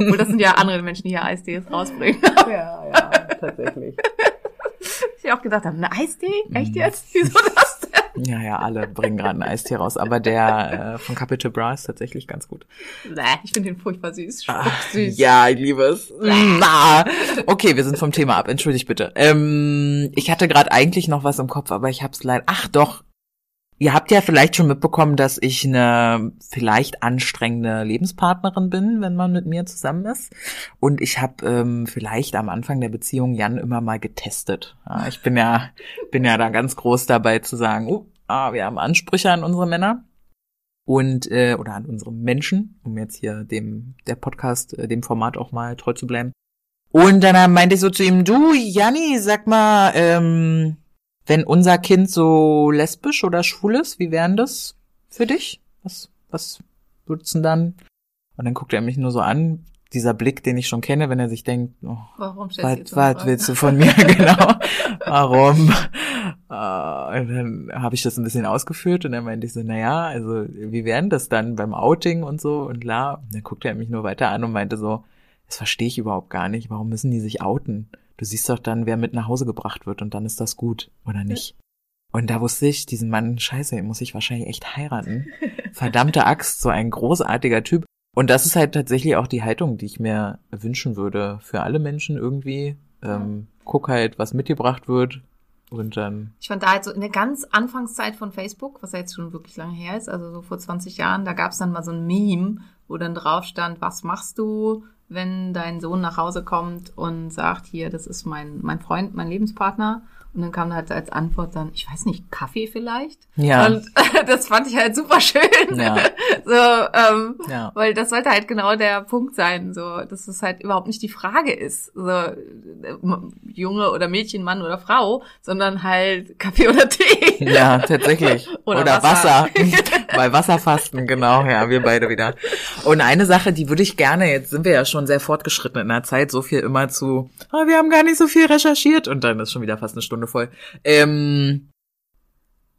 Obwohl, das sind ja andere Menschen, die hier Eistees rausbringen. Ja, ja, tatsächlich. ich auch gedacht habe, eine Eistee? Echt Mhm. jetzt? Wieso das denn? Ja, ja, alle bringen gerade einen Eistee raus, aber der äh, von Capital Bra ist tatsächlich ganz gut. Nee, ich finde den furchtbar süß. Ach, süß. Ja, ich liebe es. Na. Okay, wir sind vom Thema ab. Entschuldigt bitte. Ähm, ich hatte gerade eigentlich noch was im Kopf, aber ich hab's leider. Ach doch. Ihr habt ja vielleicht schon mitbekommen, dass ich eine vielleicht anstrengende Lebenspartnerin bin, wenn man mit mir zusammen ist. Und ich habe ähm, vielleicht am Anfang der Beziehung Jan immer mal getestet. Ja, ich bin ja bin ja da ganz groß dabei zu sagen, oh, ah, wir haben Ansprüche an unsere Männer und äh, oder an unsere Menschen, um jetzt hier dem der Podcast äh, dem Format auch mal treu zu bleiben. Und dann meinte ich so zu ihm, du Janni, sag mal, ähm, wenn unser Kind so lesbisch oder schwul ist, wie wären das für dich? Was was würdest du denn dann? Und dann guckt er mich nur so an, dieser Blick, den ich schon kenne, wenn er sich denkt, oh, Warum was, was willst du von mir genau? Warum? Äh, und dann habe ich das ein bisschen ausgeführt und dann meinte ich so, naja, also wie wären das dann beim Outing und so und la. Und dann guckte er mich nur weiter an und meinte so, das verstehe ich überhaupt gar nicht. Warum müssen die sich outen? Du siehst doch dann, wer mit nach Hause gebracht wird und dann ist das gut, oder nicht? Und da wusste ich, diesen Mann, scheiße, den muss ich wahrscheinlich echt heiraten. Verdammte Axt, so ein großartiger Typ. Und das ist halt tatsächlich auch die Haltung, die ich mir wünschen würde für alle Menschen irgendwie. Ähm, guck halt, was mitgebracht wird und dann. Ich fand da halt so in der ganz Anfangszeit von Facebook, was ja jetzt schon wirklich lange her ist, also so vor 20 Jahren, da gab es dann mal so ein Meme, wo dann drauf stand, was machst du, wenn dein Sohn nach Hause kommt und sagt, hier, das ist mein, mein Freund, mein Lebenspartner. Und dann kam halt als Antwort dann, ich weiß nicht, Kaffee vielleicht? Ja. Und das fand ich halt super schön. Ja. So, ähm, Ja. weil das sollte halt genau der Punkt sein, so, dass es halt überhaupt nicht die Frage ist, so, äh, Junge oder Mädchen, Mann oder Frau, sondern halt Kaffee oder Tee. Ja, tatsächlich. Oder Oder, Wasser. Wasser. Bei Wasserfasten, genau, ja, wir beide wieder. Und eine Sache, die würde ich gerne, jetzt sind wir ja schon sehr fortgeschritten in der Zeit, so viel immer zu, ah, wir haben gar nicht so viel recherchiert und dann ist schon wieder fast eine Stunde voll. Ähm,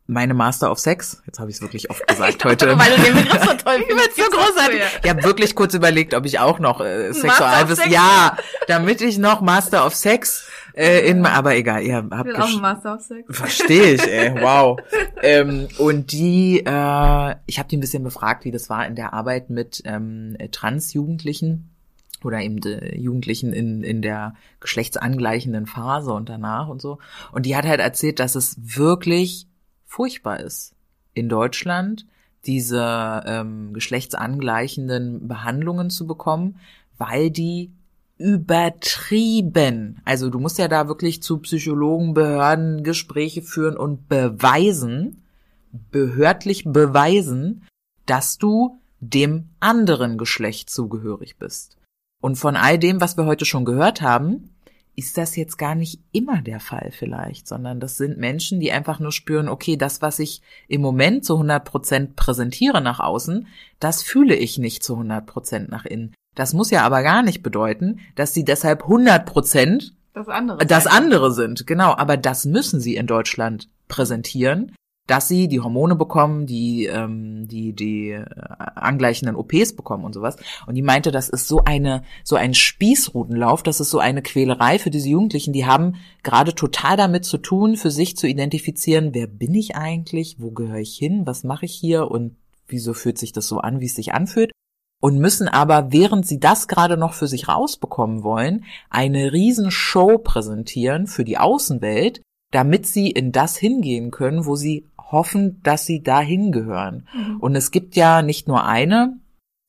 meine Master of Sex, jetzt habe ich es wirklich oft gesagt heute. Weil du den Begriff so toll Ich find's so großartig. Ich habe wirklich kurz überlegt, ob ich auch noch äh, Sexualwissen, Sex? ja, damit ich noch Master of Sex äh, in, aber egal, ihr Ich habt will auch ein Master of Sex. Verstehe ich, ey, wow. ähm, und die, äh, ich habe die ein bisschen befragt, wie das war in der Arbeit mit ähm, Trans-Jugendlichen oder eben äh, Jugendlichen in, in der geschlechtsangleichenden Phase und danach und so. Und die hat halt erzählt, dass es wirklich furchtbar ist in Deutschland, diese ähm, geschlechtsangleichenden Behandlungen zu bekommen, weil die übertrieben. Also du musst ja da wirklich zu Psychologen, Behörden Gespräche führen und beweisen, behördlich beweisen, dass du dem anderen Geschlecht zugehörig bist. Und von all dem, was wir heute schon gehört haben, ist das jetzt gar nicht immer der Fall vielleicht, sondern das sind Menschen, die einfach nur spüren, okay, das, was ich im Moment zu 100 Prozent präsentiere nach außen, das fühle ich nicht zu 100 Prozent nach innen. Das muss ja aber gar nicht bedeuten, dass sie deshalb 100 Prozent Das andere. das andere sind, genau. Aber das müssen sie in Deutschland präsentieren, dass sie die Hormone bekommen, die ähm, die die äh, angleichenden OPs bekommen und sowas. Und die meinte, das ist so eine so ein Spießrutenlauf, das ist so eine Quälerei für diese Jugendlichen. Die haben gerade total damit zu tun, für sich zu identifizieren, wer bin ich eigentlich, wo gehöre ich hin, was mache ich hier und wieso fühlt sich das so an, wie es sich anfühlt. Und müssen aber, während sie das gerade noch für sich rausbekommen wollen, eine Riesenshow präsentieren für die Außenwelt, damit sie in das hingehen können, wo sie hoffen, dass sie dahin gehören. Mhm. Und es gibt ja nicht nur eine,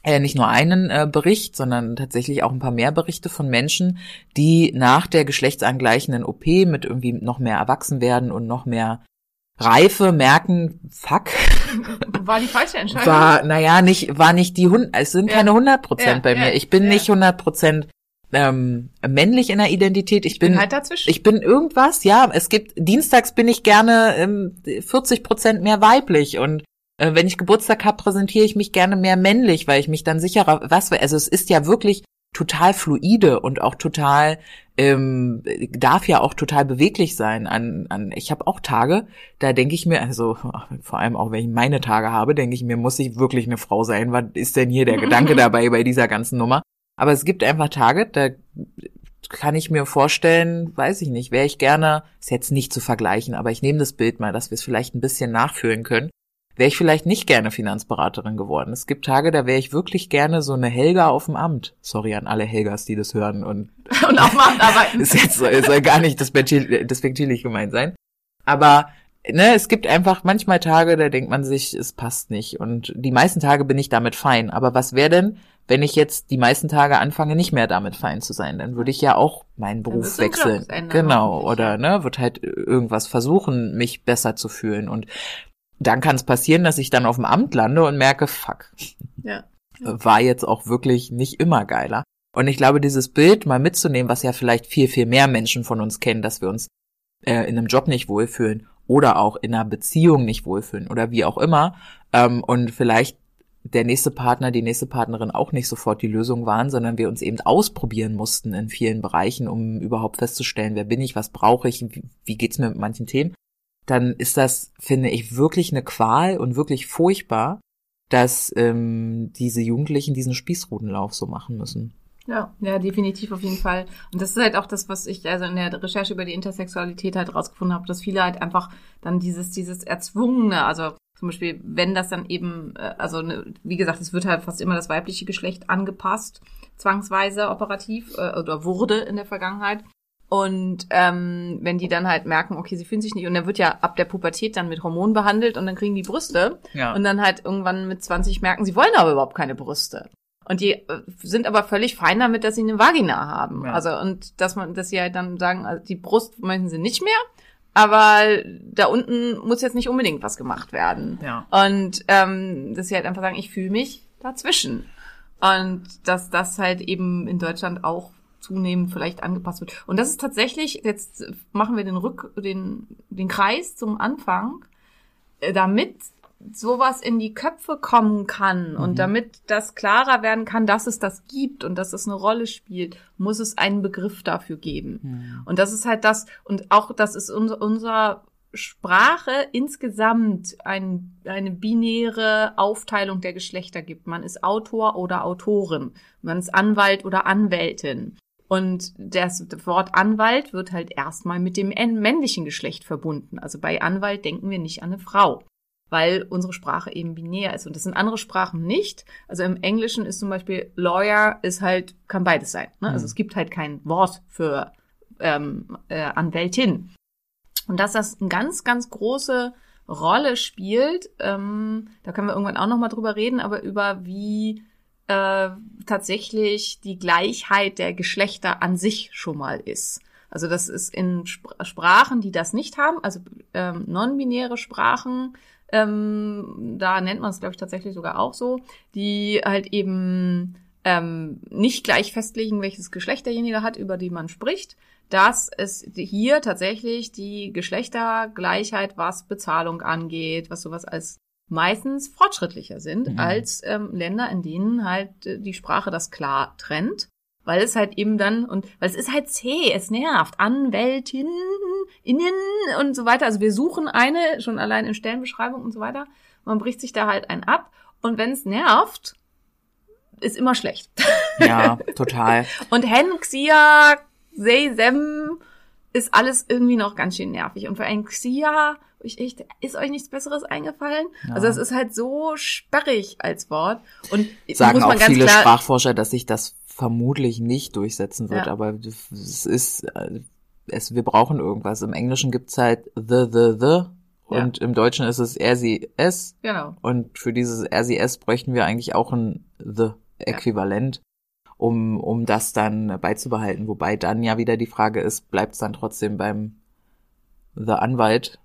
äh, nicht nur einen äh, Bericht, sondern tatsächlich auch ein paar mehr Berichte von Menschen, die nach der geschlechtsangleichenden OP mit irgendwie noch mehr erwachsen werden und noch mehr Reife merken, fuck, War die falsche Entscheidung? war, naja, nicht, war nicht die Hund, es sind Ja. keine 100 Prozent Ja, bei ja, mir. Ich bin nicht 100 Prozent ähm, männlich in der Identität. Ich, bin bin, halt dazwischen. ich bin irgendwas, ja. Es gibt, dienstags bin ich gerne ähm, 40 Prozent mehr weiblich und äh, wenn ich Geburtstag habe, präsentiere ich mich gerne mehr männlich, weil ich mich dann sicherer, was, also es ist ja wirklich total fluide und auch total ähm, darf ja auch total beweglich sein. An, an ich habe auch Tage, da denke ich mir, also vor allem auch wenn ich meine Tage habe, denke ich mir, muss ich wirklich eine Frau sein? Was ist denn hier der Gedanke dabei bei dieser ganzen Nummer? Aber es gibt einfach Tage, da kann ich mir vorstellen, weiß ich nicht, wäre ich gerne, ist jetzt nicht zu vergleichen, aber ich nehme das Bild mal, dass wir es vielleicht ein bisschen nachfühlen können. Wäre ich vielleicht nicht gerne Finanzberaterin geworden. Es gibt Tage, da wäre ich wirklich gerne so eine Helga auf dem Amt. Sorry an alle Helgas, die das hören und und auf dem Amt arbeiten. ist jetzt soll, soll gar nicht despektier- despektierlich gemeint sein. Aber ne, es gibt einfach manchmal Tage, da denkt man sich, es passt nicht. Und die meisten Tage bin ich damit fein. Aber was wäre denn, wenn ich jetzt die meisten Tage anfange, nicht mehr damit fein zu sein? Dann würde ich ja auch meinen Beruf wechseln. Genau. Oder ne, wird halt irgendwas versuchen, mich besser zu fühlen. Und dann kann es passieren, dass ich dann auf dem Amt lande und merke, fuck, Ja. war jetzt auch wirklich nicht immer geiler. Und ich glaube, dieses Bild mal mitzunehmen, was ja vielleicht viel, viel mehr Menschen von uns kennen, dass wir uns äh, in einem Job nicht wohlfühlen oder auch in einer Beziehung nicht wohlfühlen oder wie auch immer. Ähm, und vielleicht der nächste Partner, die nächste Partnerin auch nicht sofort die Lösung waren, sondern wir uns eben ausprobieren mussten in vielen Bereichen, um überhaupt festzustellen, wer bin ich, was brauche ich, wie, wie geht's mir mit manchen Themen, dann ist das, finde ich, wirklich eine Qual und wirklich furchtbar, dass ähm, diese Jugendlichen diesen Spießrutenlauf so machen müssen. Ja, ja, definitiv auf jeden Fall. Und das ist halt auch das, was ich also in der Recherche über die Intersexualität halt rausgefunden habe, dass viele halt einfach dann dieses, dieses Erzwungene, also zum Beispiel, wenn das dann eben, äh, also ne, wie gesagt, es wird halt fast immer das weibliche Geschlecht angepasst, zwangsweise operativ äh, oder wurde in der Vergangenheit. Und ähm, wenn die dann halt merken, okay, sie fühlen sich nicht, und dann wird ja ab der Pubertät dann mit Hormonen behandelt und dann kriegen die Brüste. Ja. Und dann halt irgendwann mit 20 merken, sie wollen aber überhaupt keine Brüste. Und die äh, sind aber völlig fein damit, dass sie eine Vagina haben. Ja. Also und dass man, dass sie halt dann sagen, also die Brust möchten sie nicht mehr, aber da unten muss jetzt nicht unbedingt was gemacht werden. Ja. Und ähm, dass sie halt einfach sagen, ich fühle mich dazwischen. Und dass das halt eben in Deutschland auch zunehmend vielleicht angepasst wird. Und das ist tatsächlich, jetzt machen wir den Rück, den, den Kreis zum Anfang, äh, damit sowas in die Köpfe kommen kann und damit das klarer werden kann, dass es das gibt und dass es eine Rolle spielt, muss es einen Begriff dafür geben. Und das ist halt das, und auch das ist unser, unser Sprache insgesamt ein, eine binäre Aufteilung der Geschlechter gibt. Man ist Autor oder Autorin, man ist Anwalt oder Anwältin. Und das Wort Anwalt wird halt erstmal mit dem männlichen Geschlecht verbunden. Also bei Anwalt denken wir nicht an eine Frau, weil unsere Sprache eben binär ist. Und das sind andere Sprachen nicht. Also im Englischen ist zum Beispiel Lawyer ist halt, kann beides sein. Ne? Also es gibt halt kein Wort für ähm, äh, Anwältin. Und dass das eine ganz, ganz große Rolle spielt, ähm, da können wir irgendwann auch nochmal drüber reden, aber über wie äh, tatsächlich die Gleichheit der Geschlechter an sich schon mal ist. Also das ist in Sp Sprachen, die das nicht haben, also ähm, non-binäre Sprachen, ähm, da nennt man es, glaube ich, tatsächlich sogar auch so, die halt eben ähm, nicht gleich festlegen, welches Geschlecht derjenige hat, über die man spricht, dass es hier tatsächlich die Geschlechtergleichheit, was Bezahlung angeht, was sowas als meistens fortschrittlicher sind Mhm. als ähm, Länder, in denen halt äh, die Sprache das klar trennt. Weil es halt eben dann, und weil es ist halt zäh, es nervt. Anwältin, innen und so weiter. Also wir suchen eine, schon allein in Stellenbeschreibung und so weiter. Man bricht sich da halt ein ab. Und wenn es nervt, ist immer schlecht. Ja, total. Und Hen, Xia, Sei, Sem ist alles irgendwie noch ganz schön nervig. Und für ein Xia, ich echt, ist euch nichts Besseres eingefallen? Ja. Also es ist halt so sperrig als Wort. Und Sagen auch viele klar, Sprachforscher, dass sich das vermutlich nicht durchsetzen wird, Ja. aber es ist, äh, es, wir brauchen irgendwas. Im Englischen gibt's halt the, the, the Ja. und im Deutschen ist es er, sie, es Genau. und für dieses er, sie, es bräuchten wir eigentlich auch ein the Äquivalent, um, um das dann beizubehalten. Wobei dann ja wieder die Frage ist, bleibt's dann trotzdem beim the Anwalt?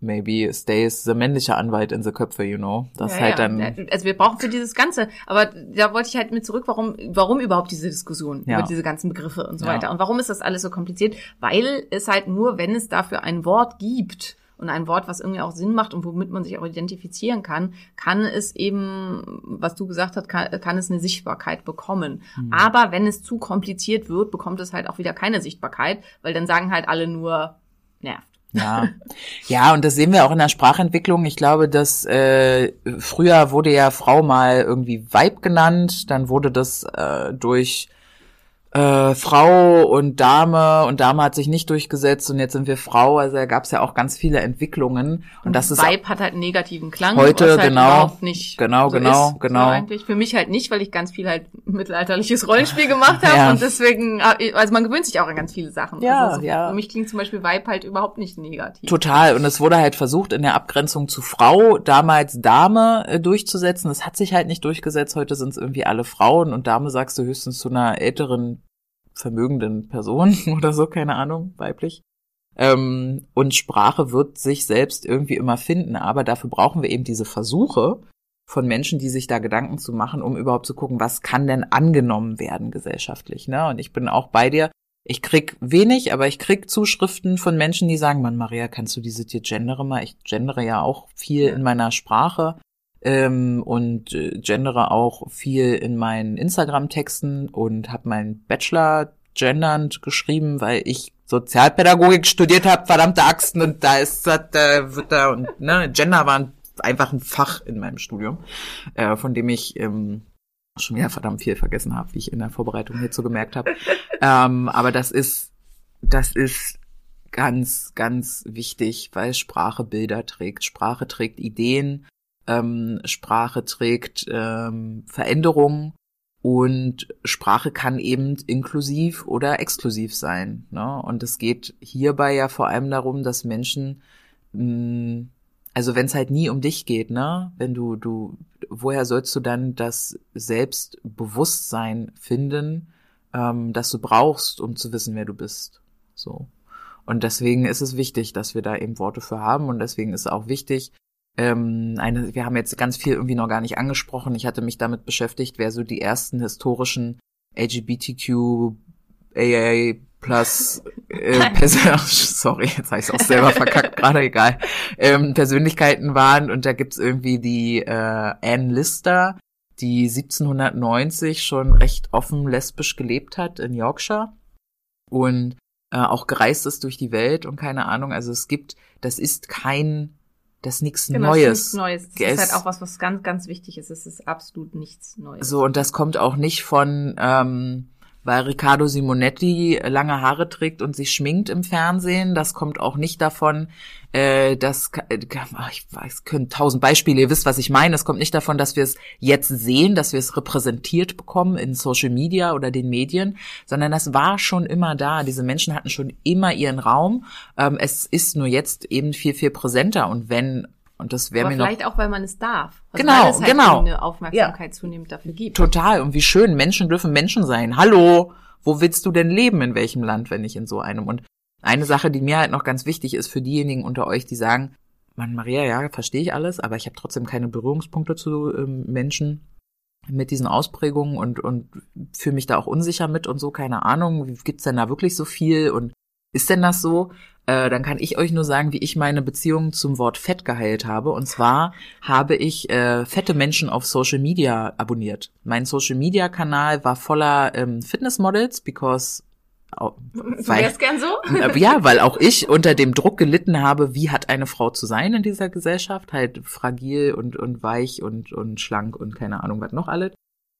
Maybe stays the männliche Anwalt in the Köpfe, you know. Das ja, halt ja. dann, Also wir brauchen für dieses Ganze, aber da wollte ich halt mit zurück, warum, warum überhaupt diese Diskussion Ja. über diese ganzen Begriffe und so weiter. Und warum ist das alles so kompliziert? Weil es halt nur, wenn es dafür ein Wort gibt und ein Wort, was irgendwie auch Sinn macht und womit man sich auch identifizieren kann, kann es eben, was du gesagt hast, kann, kann es eine Sichtbarkeit bekommen. Mhm. Aber wenn es zu kompliziert wird, bekommt es halt auch wieder keine Sichtbarkeit, weil dann sagen halt alle nur, nervt. Ja, ja, und das sehen wir auch in der Sprachentwicklung. Ich glaube, dass äh, früher wurde ja Frau mal irgendwie Weib genannt, dann wurde das äh, durch äh, Frau und Dame und Dame hat sich nicht durchgesetzt und jetzt sind wir Frau. Also da gab es ja auch ganz viele Entwicklungen und das ist Vibe hat halt einen negativen Klang. Heute, halt genau. Nicht Genau, so genau, ist, genau. So eigentlich. Für mich halt nicht, weil ich ganz viel halt mittelalterliches Rollenspiel gemacht habe Ja. und deswegen, also man gewöhnt sich auch an ganz viele Sachen. Ja, also so ja. Für mich klingt zum Beispiel Vibe halt überhaupt nicht negativ. Total. Und es wurde halt versucht, in der Abgrenzung zu Frau damals Dame äh, durchzusetzen. Das hat sich halt nicht durchgesetzt. Heute sind es irgendwie alle Frauen und Dame sagst du höchstens zu einer älteren, vermögenden Person oder so, keine Ahnung, weiblich. Ähm, und Sprache wird sich selbst irgendwie immer finden. Aber dafür brauchen wir eben diese Versuche von Menschen, die sich da Gedanken zu machen, um überhaupt zu gucken, was kann denn angenommen werden gesellschaftlich. Ne? Und ich bin auch bei dir. Ich krieg wenig, aber ich krieg Zuschriften von Menschen, die sagen, Mann, Maria, kannst du diese dir gendere mal? Ich gendere ja auch viel in meiner Sprache ähm, und äh, gendere auch viel in meinen Instagram-Texten und habe meinen Bachelor gendernd geschrieben, weil ich Sozialpädagogik studiert habe, verdammte Axten, und da ist das, äh, wird da und ne, Gender war ein- einfach ein Fach in meinem Studium, äh, von dem ich ähm, schon wieder verdammt viel vergessen habe, wie ich in der Vorbereitung hierzu gemerkt habe. ähm, aber das ist, das ist ganz, ganz wichtig, weil Sprache Bilder trägt. Sprache trägt Ideen, ähm, Sprache trägt ähm, Veränderungen und Sprache kann eben inklusiv oder exklusiv sein. Ne? Und es geht hierbei ja vor allem darum, dass Menschen, mh, also wenn es halt nie um dich geht, ne, wenn du, du, woher sollst du dann das Selbstbewusstsein finden, ähm, das du brauchst, um zu wissen, wer du bist? So. Und deswegen ist es wichtig, dass wir da eben Worte für haben und deswegen ist es auch wichtig, ähm, eine, wir haben jetzt ganz viel irgendwie noch gar nicht angesprochen. Ich hatte mich damit beschäftigt, wer so die ersten historischen LGBTQ AA plus äh, sorry, jetzt habe ich es auch selber verkackt, gerade egal, ähm, Persönlichkeiten waren und da gibt's irgendwie die äh, Anne Lister, die 1790 schon recht offen lesbisch gelebt hat in Yorkshire und äh, auch gereist ist durch die Welt und keine Ahnung, also es gibt, das ist kein, das ist nichts Genau, Neues. nichts Neues. Das Es- ist halt auch was, was ganz, ganz wichtig ist. Es ist absolut nichts Neues. So, und das kommt auch nicht von, ähm, weil Riccardo Simonetti lange Haare trägt und sich schminkt im Fernsehen. Das kommt auch nicht davon, äh, dass, äh, ich weiß, können tausend Beispiele, ihr wisst, was ich meine. Es kommt nicht davon, dass wir es jetzt sehen, dass wir es repräsentiert bekommen in Social Media oder den Medien, sondern das war schon immer da. Diese Menschen hatten schon immer ihren Raum. Ähm, es ist nur jetzt eben viel, viel präsenter. Und wenn, und das wäre mir noch vielleicht auch, weil man es darf. Also Genau, weil es halt genau. eine Aufmerksamkeit zunehmend dafür gibt. Total. Und wie schön. Menschen dürfen Menschen sein. Hallo. Wo willst du denn leben? In welchem Land, wenn nicht in so einem? Und eine Sache, die mir halt noch ganz wichtig ist für diejenigen unter euch, die sagen, Mann, Maria, ja, verstehe ich alles, aber ich habe trotzdem keine Berührungspunkte zu ähm, Menschen mit diesen Ausprägungen und, und fühle mich da auch unsicher mit und so, keine Ahnung. Gibt's denn da wirklich so viel und ist denn das so? Äh, dann kann ich euch nur sagen, wie ich meine Beziehung zum Wort Fett geheilt habe. Und zwar habe ich äh, fette Menschen auf Social Media abonniert. Mein Social Media Kanal war voller ähm, Fitnessmodels, because weil- wärst gern so? Ja, weil auch ich unter dem Druck gelitten habe, wie hat eine Frau zu sein in dieser Gesellschaft, halt fragil und, und weich und, und schlank und keine Ahnung, was noch alles.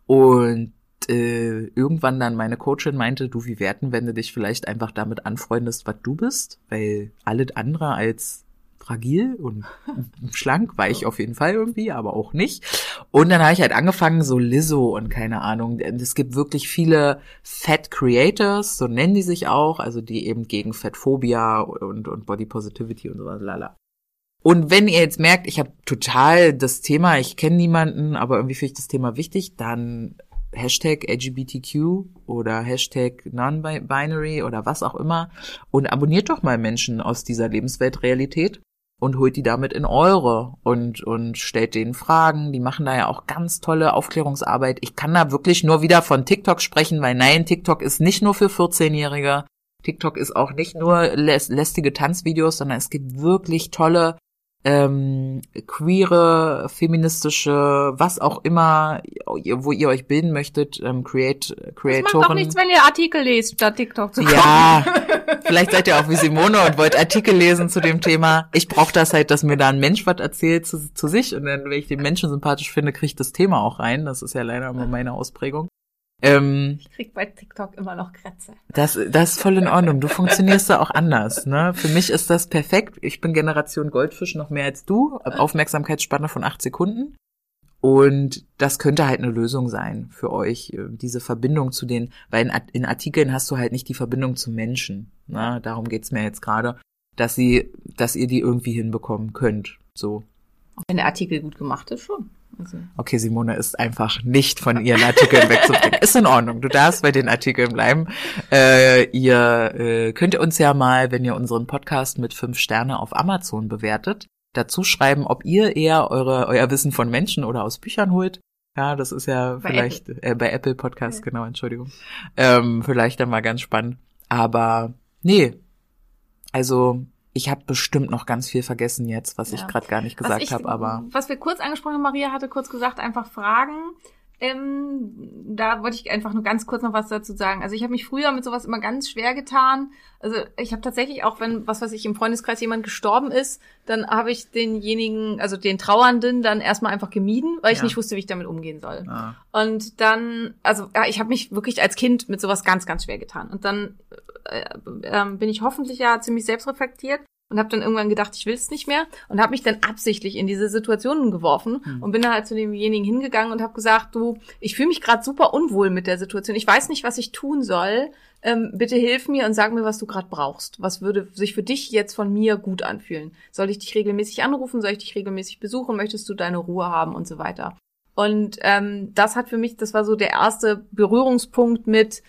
Und äh, irgendwann dann meine Coachin meinte, du, wie werten, wenn du dich vielleicht einfach damit anfreundest, was du bist, weil alles andere als fragil und schlank war ich auf jeden Fall irgendwie, aber auch nicht. Und dann habe ich halt angefangen, so Lizzo und keine Ahnung. Es gibt wirklich viele Fat Creators, so nennen die sich auch, also die eben gegen Fettphobia und, und Body Positivity und sowas, lala. Und wenn ihr jetzt merkt, ich habe total das Thema, ich kenne niemanden, aber irgendwie finde ich das Thema wichtig, dann Hashtag LGBTQ oder Hashtag Non-Binary oder was auch immer und abonniert doch mal Menschen aus dieser Lebensweltrealität und holt die damit in eure und, und stellt denen Fragen. Die machen da ja auch ganz tolle Aufklärungsarbeit. Ich kann da wirklich nur wieder von TikTok sprechen, weil nein, TikTok ist nicht nur für 14-Jährige. TikTok ist auch nicht nur läs lästige Tanzvideos, sondern es gibt wirklich tolle ähm, queere, feministische, was auch immer, wo ihr euch bilden möchtet, ähm, Create, Das macht Creatoren. doch nichts, wenn ihr Artikel lest, statt TikTok zu gucken. Ja, vielleicht seid ihr auch wie Simone und wollt Artikel lesen zu dem Thema. Ich brauche das halt, dass mir da ein Mensch was erzählt zu, zu sich und dann, wenn ich den Menschen sympathisch finde, kriege ich das Thema auch rein. Das ist ja leider immer meine Ausprägung. Ähm, Ich krieg bei TikTok immer noch Krätze. das, das ist voll in Ordnung. Du funktionierst da auch anders. Ne? Für mich ist das perfekt. Ich bin Generation Goldfisch noch mehr als du. Aufmerksamkeitsspanne von acht Sekunden. Und das könnte halt eine Lösung sein für euch, äh, diese Verbindung zu den, weil in Artikeln hast du halt nicht die Verbindung zum Menschen. Ne? Darum geht's mir jetzt gerade, dass sie, dass ihr die irgendwie hinbekommen könnt. So. Wenn der Artikel gut gemacht ist, schon. Also, Okay, Simone ist einfach nicht von ihren Artikeln wegzubringen. Ist in Ordnung. Du darfst bei den Artikeln bleiben. Äh, ihr äh, könnt uns ja mal, wenn ihr unseren Podcast mit fünf Sterne auf Amazon bewertet, dazu schreiben, ob ihr eher eure, euer Wissen von Menschen oder aus Büchern holt. Ja, das ist ja Bei vielleicht äh, bei Apple Podcast, genau, Entschuldigung. Ähm, vielleicht dann mal ganz spannend. Aber nee, also ich habe bestimmt noch ganz viel vergessen jetzt, was ich Ja. gerade gar nicht gesagt ich- habe, aber Was wir kurz angesprochen haben, Maria hatte kurz gesagt, einfach Fragen. Ähm, da wollte ich einfach nur ganz kurz noch was dazu sagen. Also ich habe mich früher mit sowas immer ganz schwer getan. Also ich habe tatsächlich auch, wenn, was weiß ich, im Freundeskreis jemand gestorben ist, dann habe ich denjenigen, also den Trauernden, dann erstmal einfach gemieden, weil ich Ja. nicht wusste, wie ich damit umgehen soll. ah, Und dann, also ja, ich habe mich wirklich als Kind mit sowas ganz, ganz schwer getan. Und dann äh, ähm, bin ich hoffentlich ja ziemlich selbstreflektiert und habe dann irgendwann gedacht, ich will es nicht mehr und habe mich dann absichtlich in diese Situationen geworfen und bin dann halt zu demjenigen hingegangen und habe gesagt, du, ich fühle mich gerade super unwohl mit der Situation. Ich weiß nicht, was ich tun soll. Ähm, bitte hilf mir und sag mir, was du gerade brauchst. Was würde sich für dich jetzt von mir gut anfühlen? Soll ich dich regelmäßig anrufen? Soll ich dich regelmäßig besuchen? Möchtest du deine Ruhe haben und so weiter? Und ähm, das hat für mich, das war so der erste Berührungspunkt mit,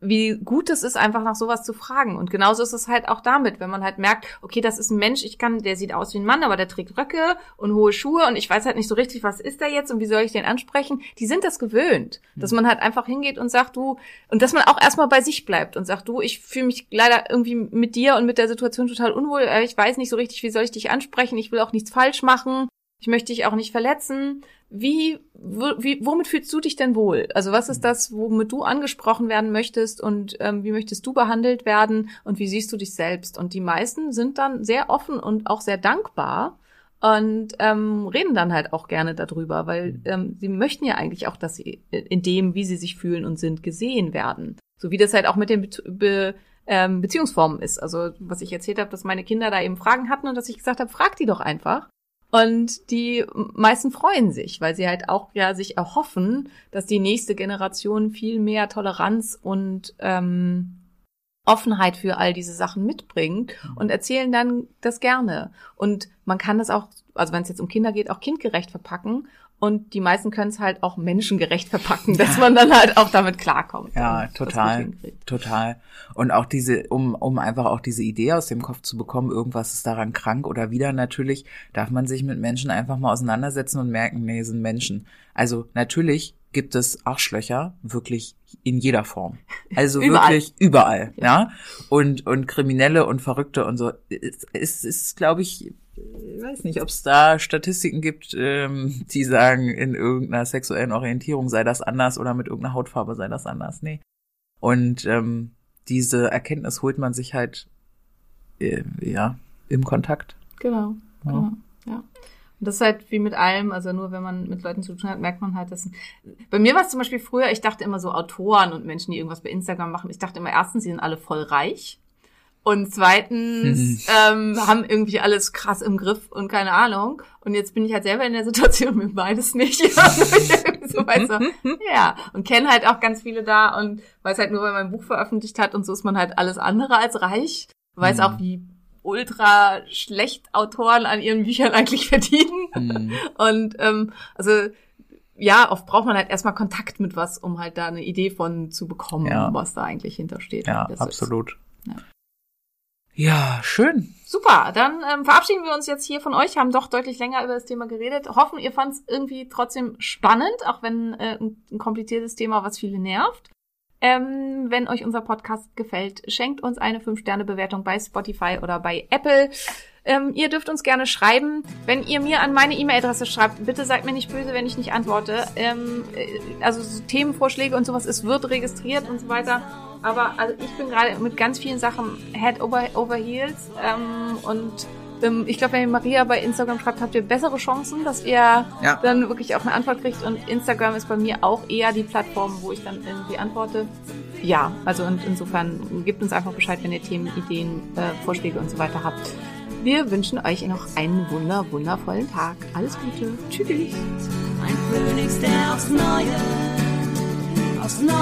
wie gut es ist, einfach nach sowas zu fragen. Und genauso ist es halt auch damit, wenn man halt merkt, okay, das ist ein Mensch, ich kann, der sieht aus wie ein Mann, aber der trägt Röcke und hohe Schuhe und ich weiß halt nicht so richtig, was ist der jetzt und wie soll ich den ansprechen. Die sind das gewöhnt, dass man halt einfach hingeht und sagt, du, und dass man auch erstmal bei sich bleibt und sagt, du, ich fühle mich leider irgendwie mit dir und mit der Situation total unwohl. äh, Ich weiß nicht so richtig, wie soll ich dich ansprechen. Ich will auch nichts falsch machen. Ich möchte dich auch nicht verletzen. Wie, wie, womit fühlst du dich denn wohl? Also was ist das, womit du angesprochen werden möchtest und ähm, wie möchtest du behandelt werden und wie siehst du dich selbst? Und die meisten sind dann sehr offen und auch sehr dankbar und ähm, reden dann halt auch gerne darüber, weil ähm, sie möchten ja eigentlich auch, dass sie in dem, wie sie sich fühlen und sind, gesehen werden. So wie das halt auch mit den Be Be ähm, Beziehungsformen ist. Also was ich erzählt habe, dass meine Kinder da eben Fragen hatten und dass ich gesagt habe, frag die doch einfach. Und die meisten freuen sich, weil sie halt auch ja sich erhoffen, dass die nächste Generation viel mehr Toleranz und ähm, Offenheit für all diese Sachen mitbringt und erzählen dann das gerne. Und man kann das auch, also wenn es jetzt um Kinder geht, auch kindgerecht verpacken. Und die meisten können es halt auch menschengerecht verpacken, dass man dann halt auch damit klarkommt. Ja, total, total. Und auch diese, um, um einfach auch diese Idee aus dem Kopf zu bekommen, irgendwas ist daran krank oder wieder natürlich, darf man sich mit Menschen einfach mal auseinandersetzen und merken, nee, sind Menschen. Also natürlich gibt es Arschlöcher wirklich in jeder Form. Also Überall. wirklich überall, ja. Und, und Kriminelle und Verrückte und so. Es ist, ist glaube ich, ich weiß nicht, ob es da Statistiken gibt, ähm, die sagen, in irgendeiner sexuellen Orientierung sei das anders oder mit irgendeiner Hautfarbe sei das anders. Nee. Und ähm, diese Erkenntnis holt man sich halt äh, ja im Kontakt. Genau. Ja. genau. Ja. Und das ist halt wie mit allem, also nur wenn man mit Leuten zu tun hat, merkt man halt, dass. Bei mir war es zum Beispiel früher, ich dachte immer so Autoren und Menschen, die irgendwas bei Instagram machen, ich dachte immer erstens, sie sind alle voll reich. Und zweitens ähm, haben irgendwie alles krass im Griff und keine Ahnung. Und jetzt bin ich halt selber in der Situation mit beides nicht. so, weißt du, ja. Und kenne halt auch ganz viele da und weiß halt nur, weil man ein Buch veröffentlicht hat und so ist man halt alles andere als reich. Weiß Mhm. auch, wie ultra schlecht Autoren an ihren Büchern eigentlich verdienen. Mhm. Und ähm, also ja, oft braucht man halt erstmal Kontakt mit was, um halt da eine Idee von zu bekommen, Ja. was da eigentlich hintersteht. Ja, absolut. Ja. Ja, schön. Super, dann ähm, verabschieden wir uns jetzt hier von euch, haben doch deutlich länger über das Thema geredet. Hoffen, ihr fand es irgendwie trotzdem spannend, auch wenn äh, ein, ein kompliziertes Thema, was viele nervt. Ähm, wenn euch unser Podcast gefällt, schenkt uns eine 5-Sterne-Bewertung bei Spotify oder bei Apple. Ähm, ihr dürft uns gerne schreiben. Wenn ihr mir an meine E-Mail-Adresse schreibt, bitte seid mir nicht böse, wenn ich nicht antworte. Ähm, äh, also so Themenvorschläge und sowas, es wird registriert und so weiter. Aber also ich bin gerade mit ganz vielen Sachen head over, over heels. Ähm, und ähm, ich glaube, wenn ihr Maria bei Instagram schreibt, habt ihr bessere Chancen, dass ihr Ja. dann wirklich auch eine Antwort kriegt. Und Instagram ist bei mir auch eher die Plattform, wo ich dann irgendwie antworte. Ja, also und insofern gebt uns einfach Bescheid, wenn ihr Themen, Ideen, äh, Vorschläge und so weiter habt. Wir wünschen euch noch einen wunder, wundervollen Tag. Alles Gute. Tschüss. Ein Phönix, der aufs Neue, aufs Neue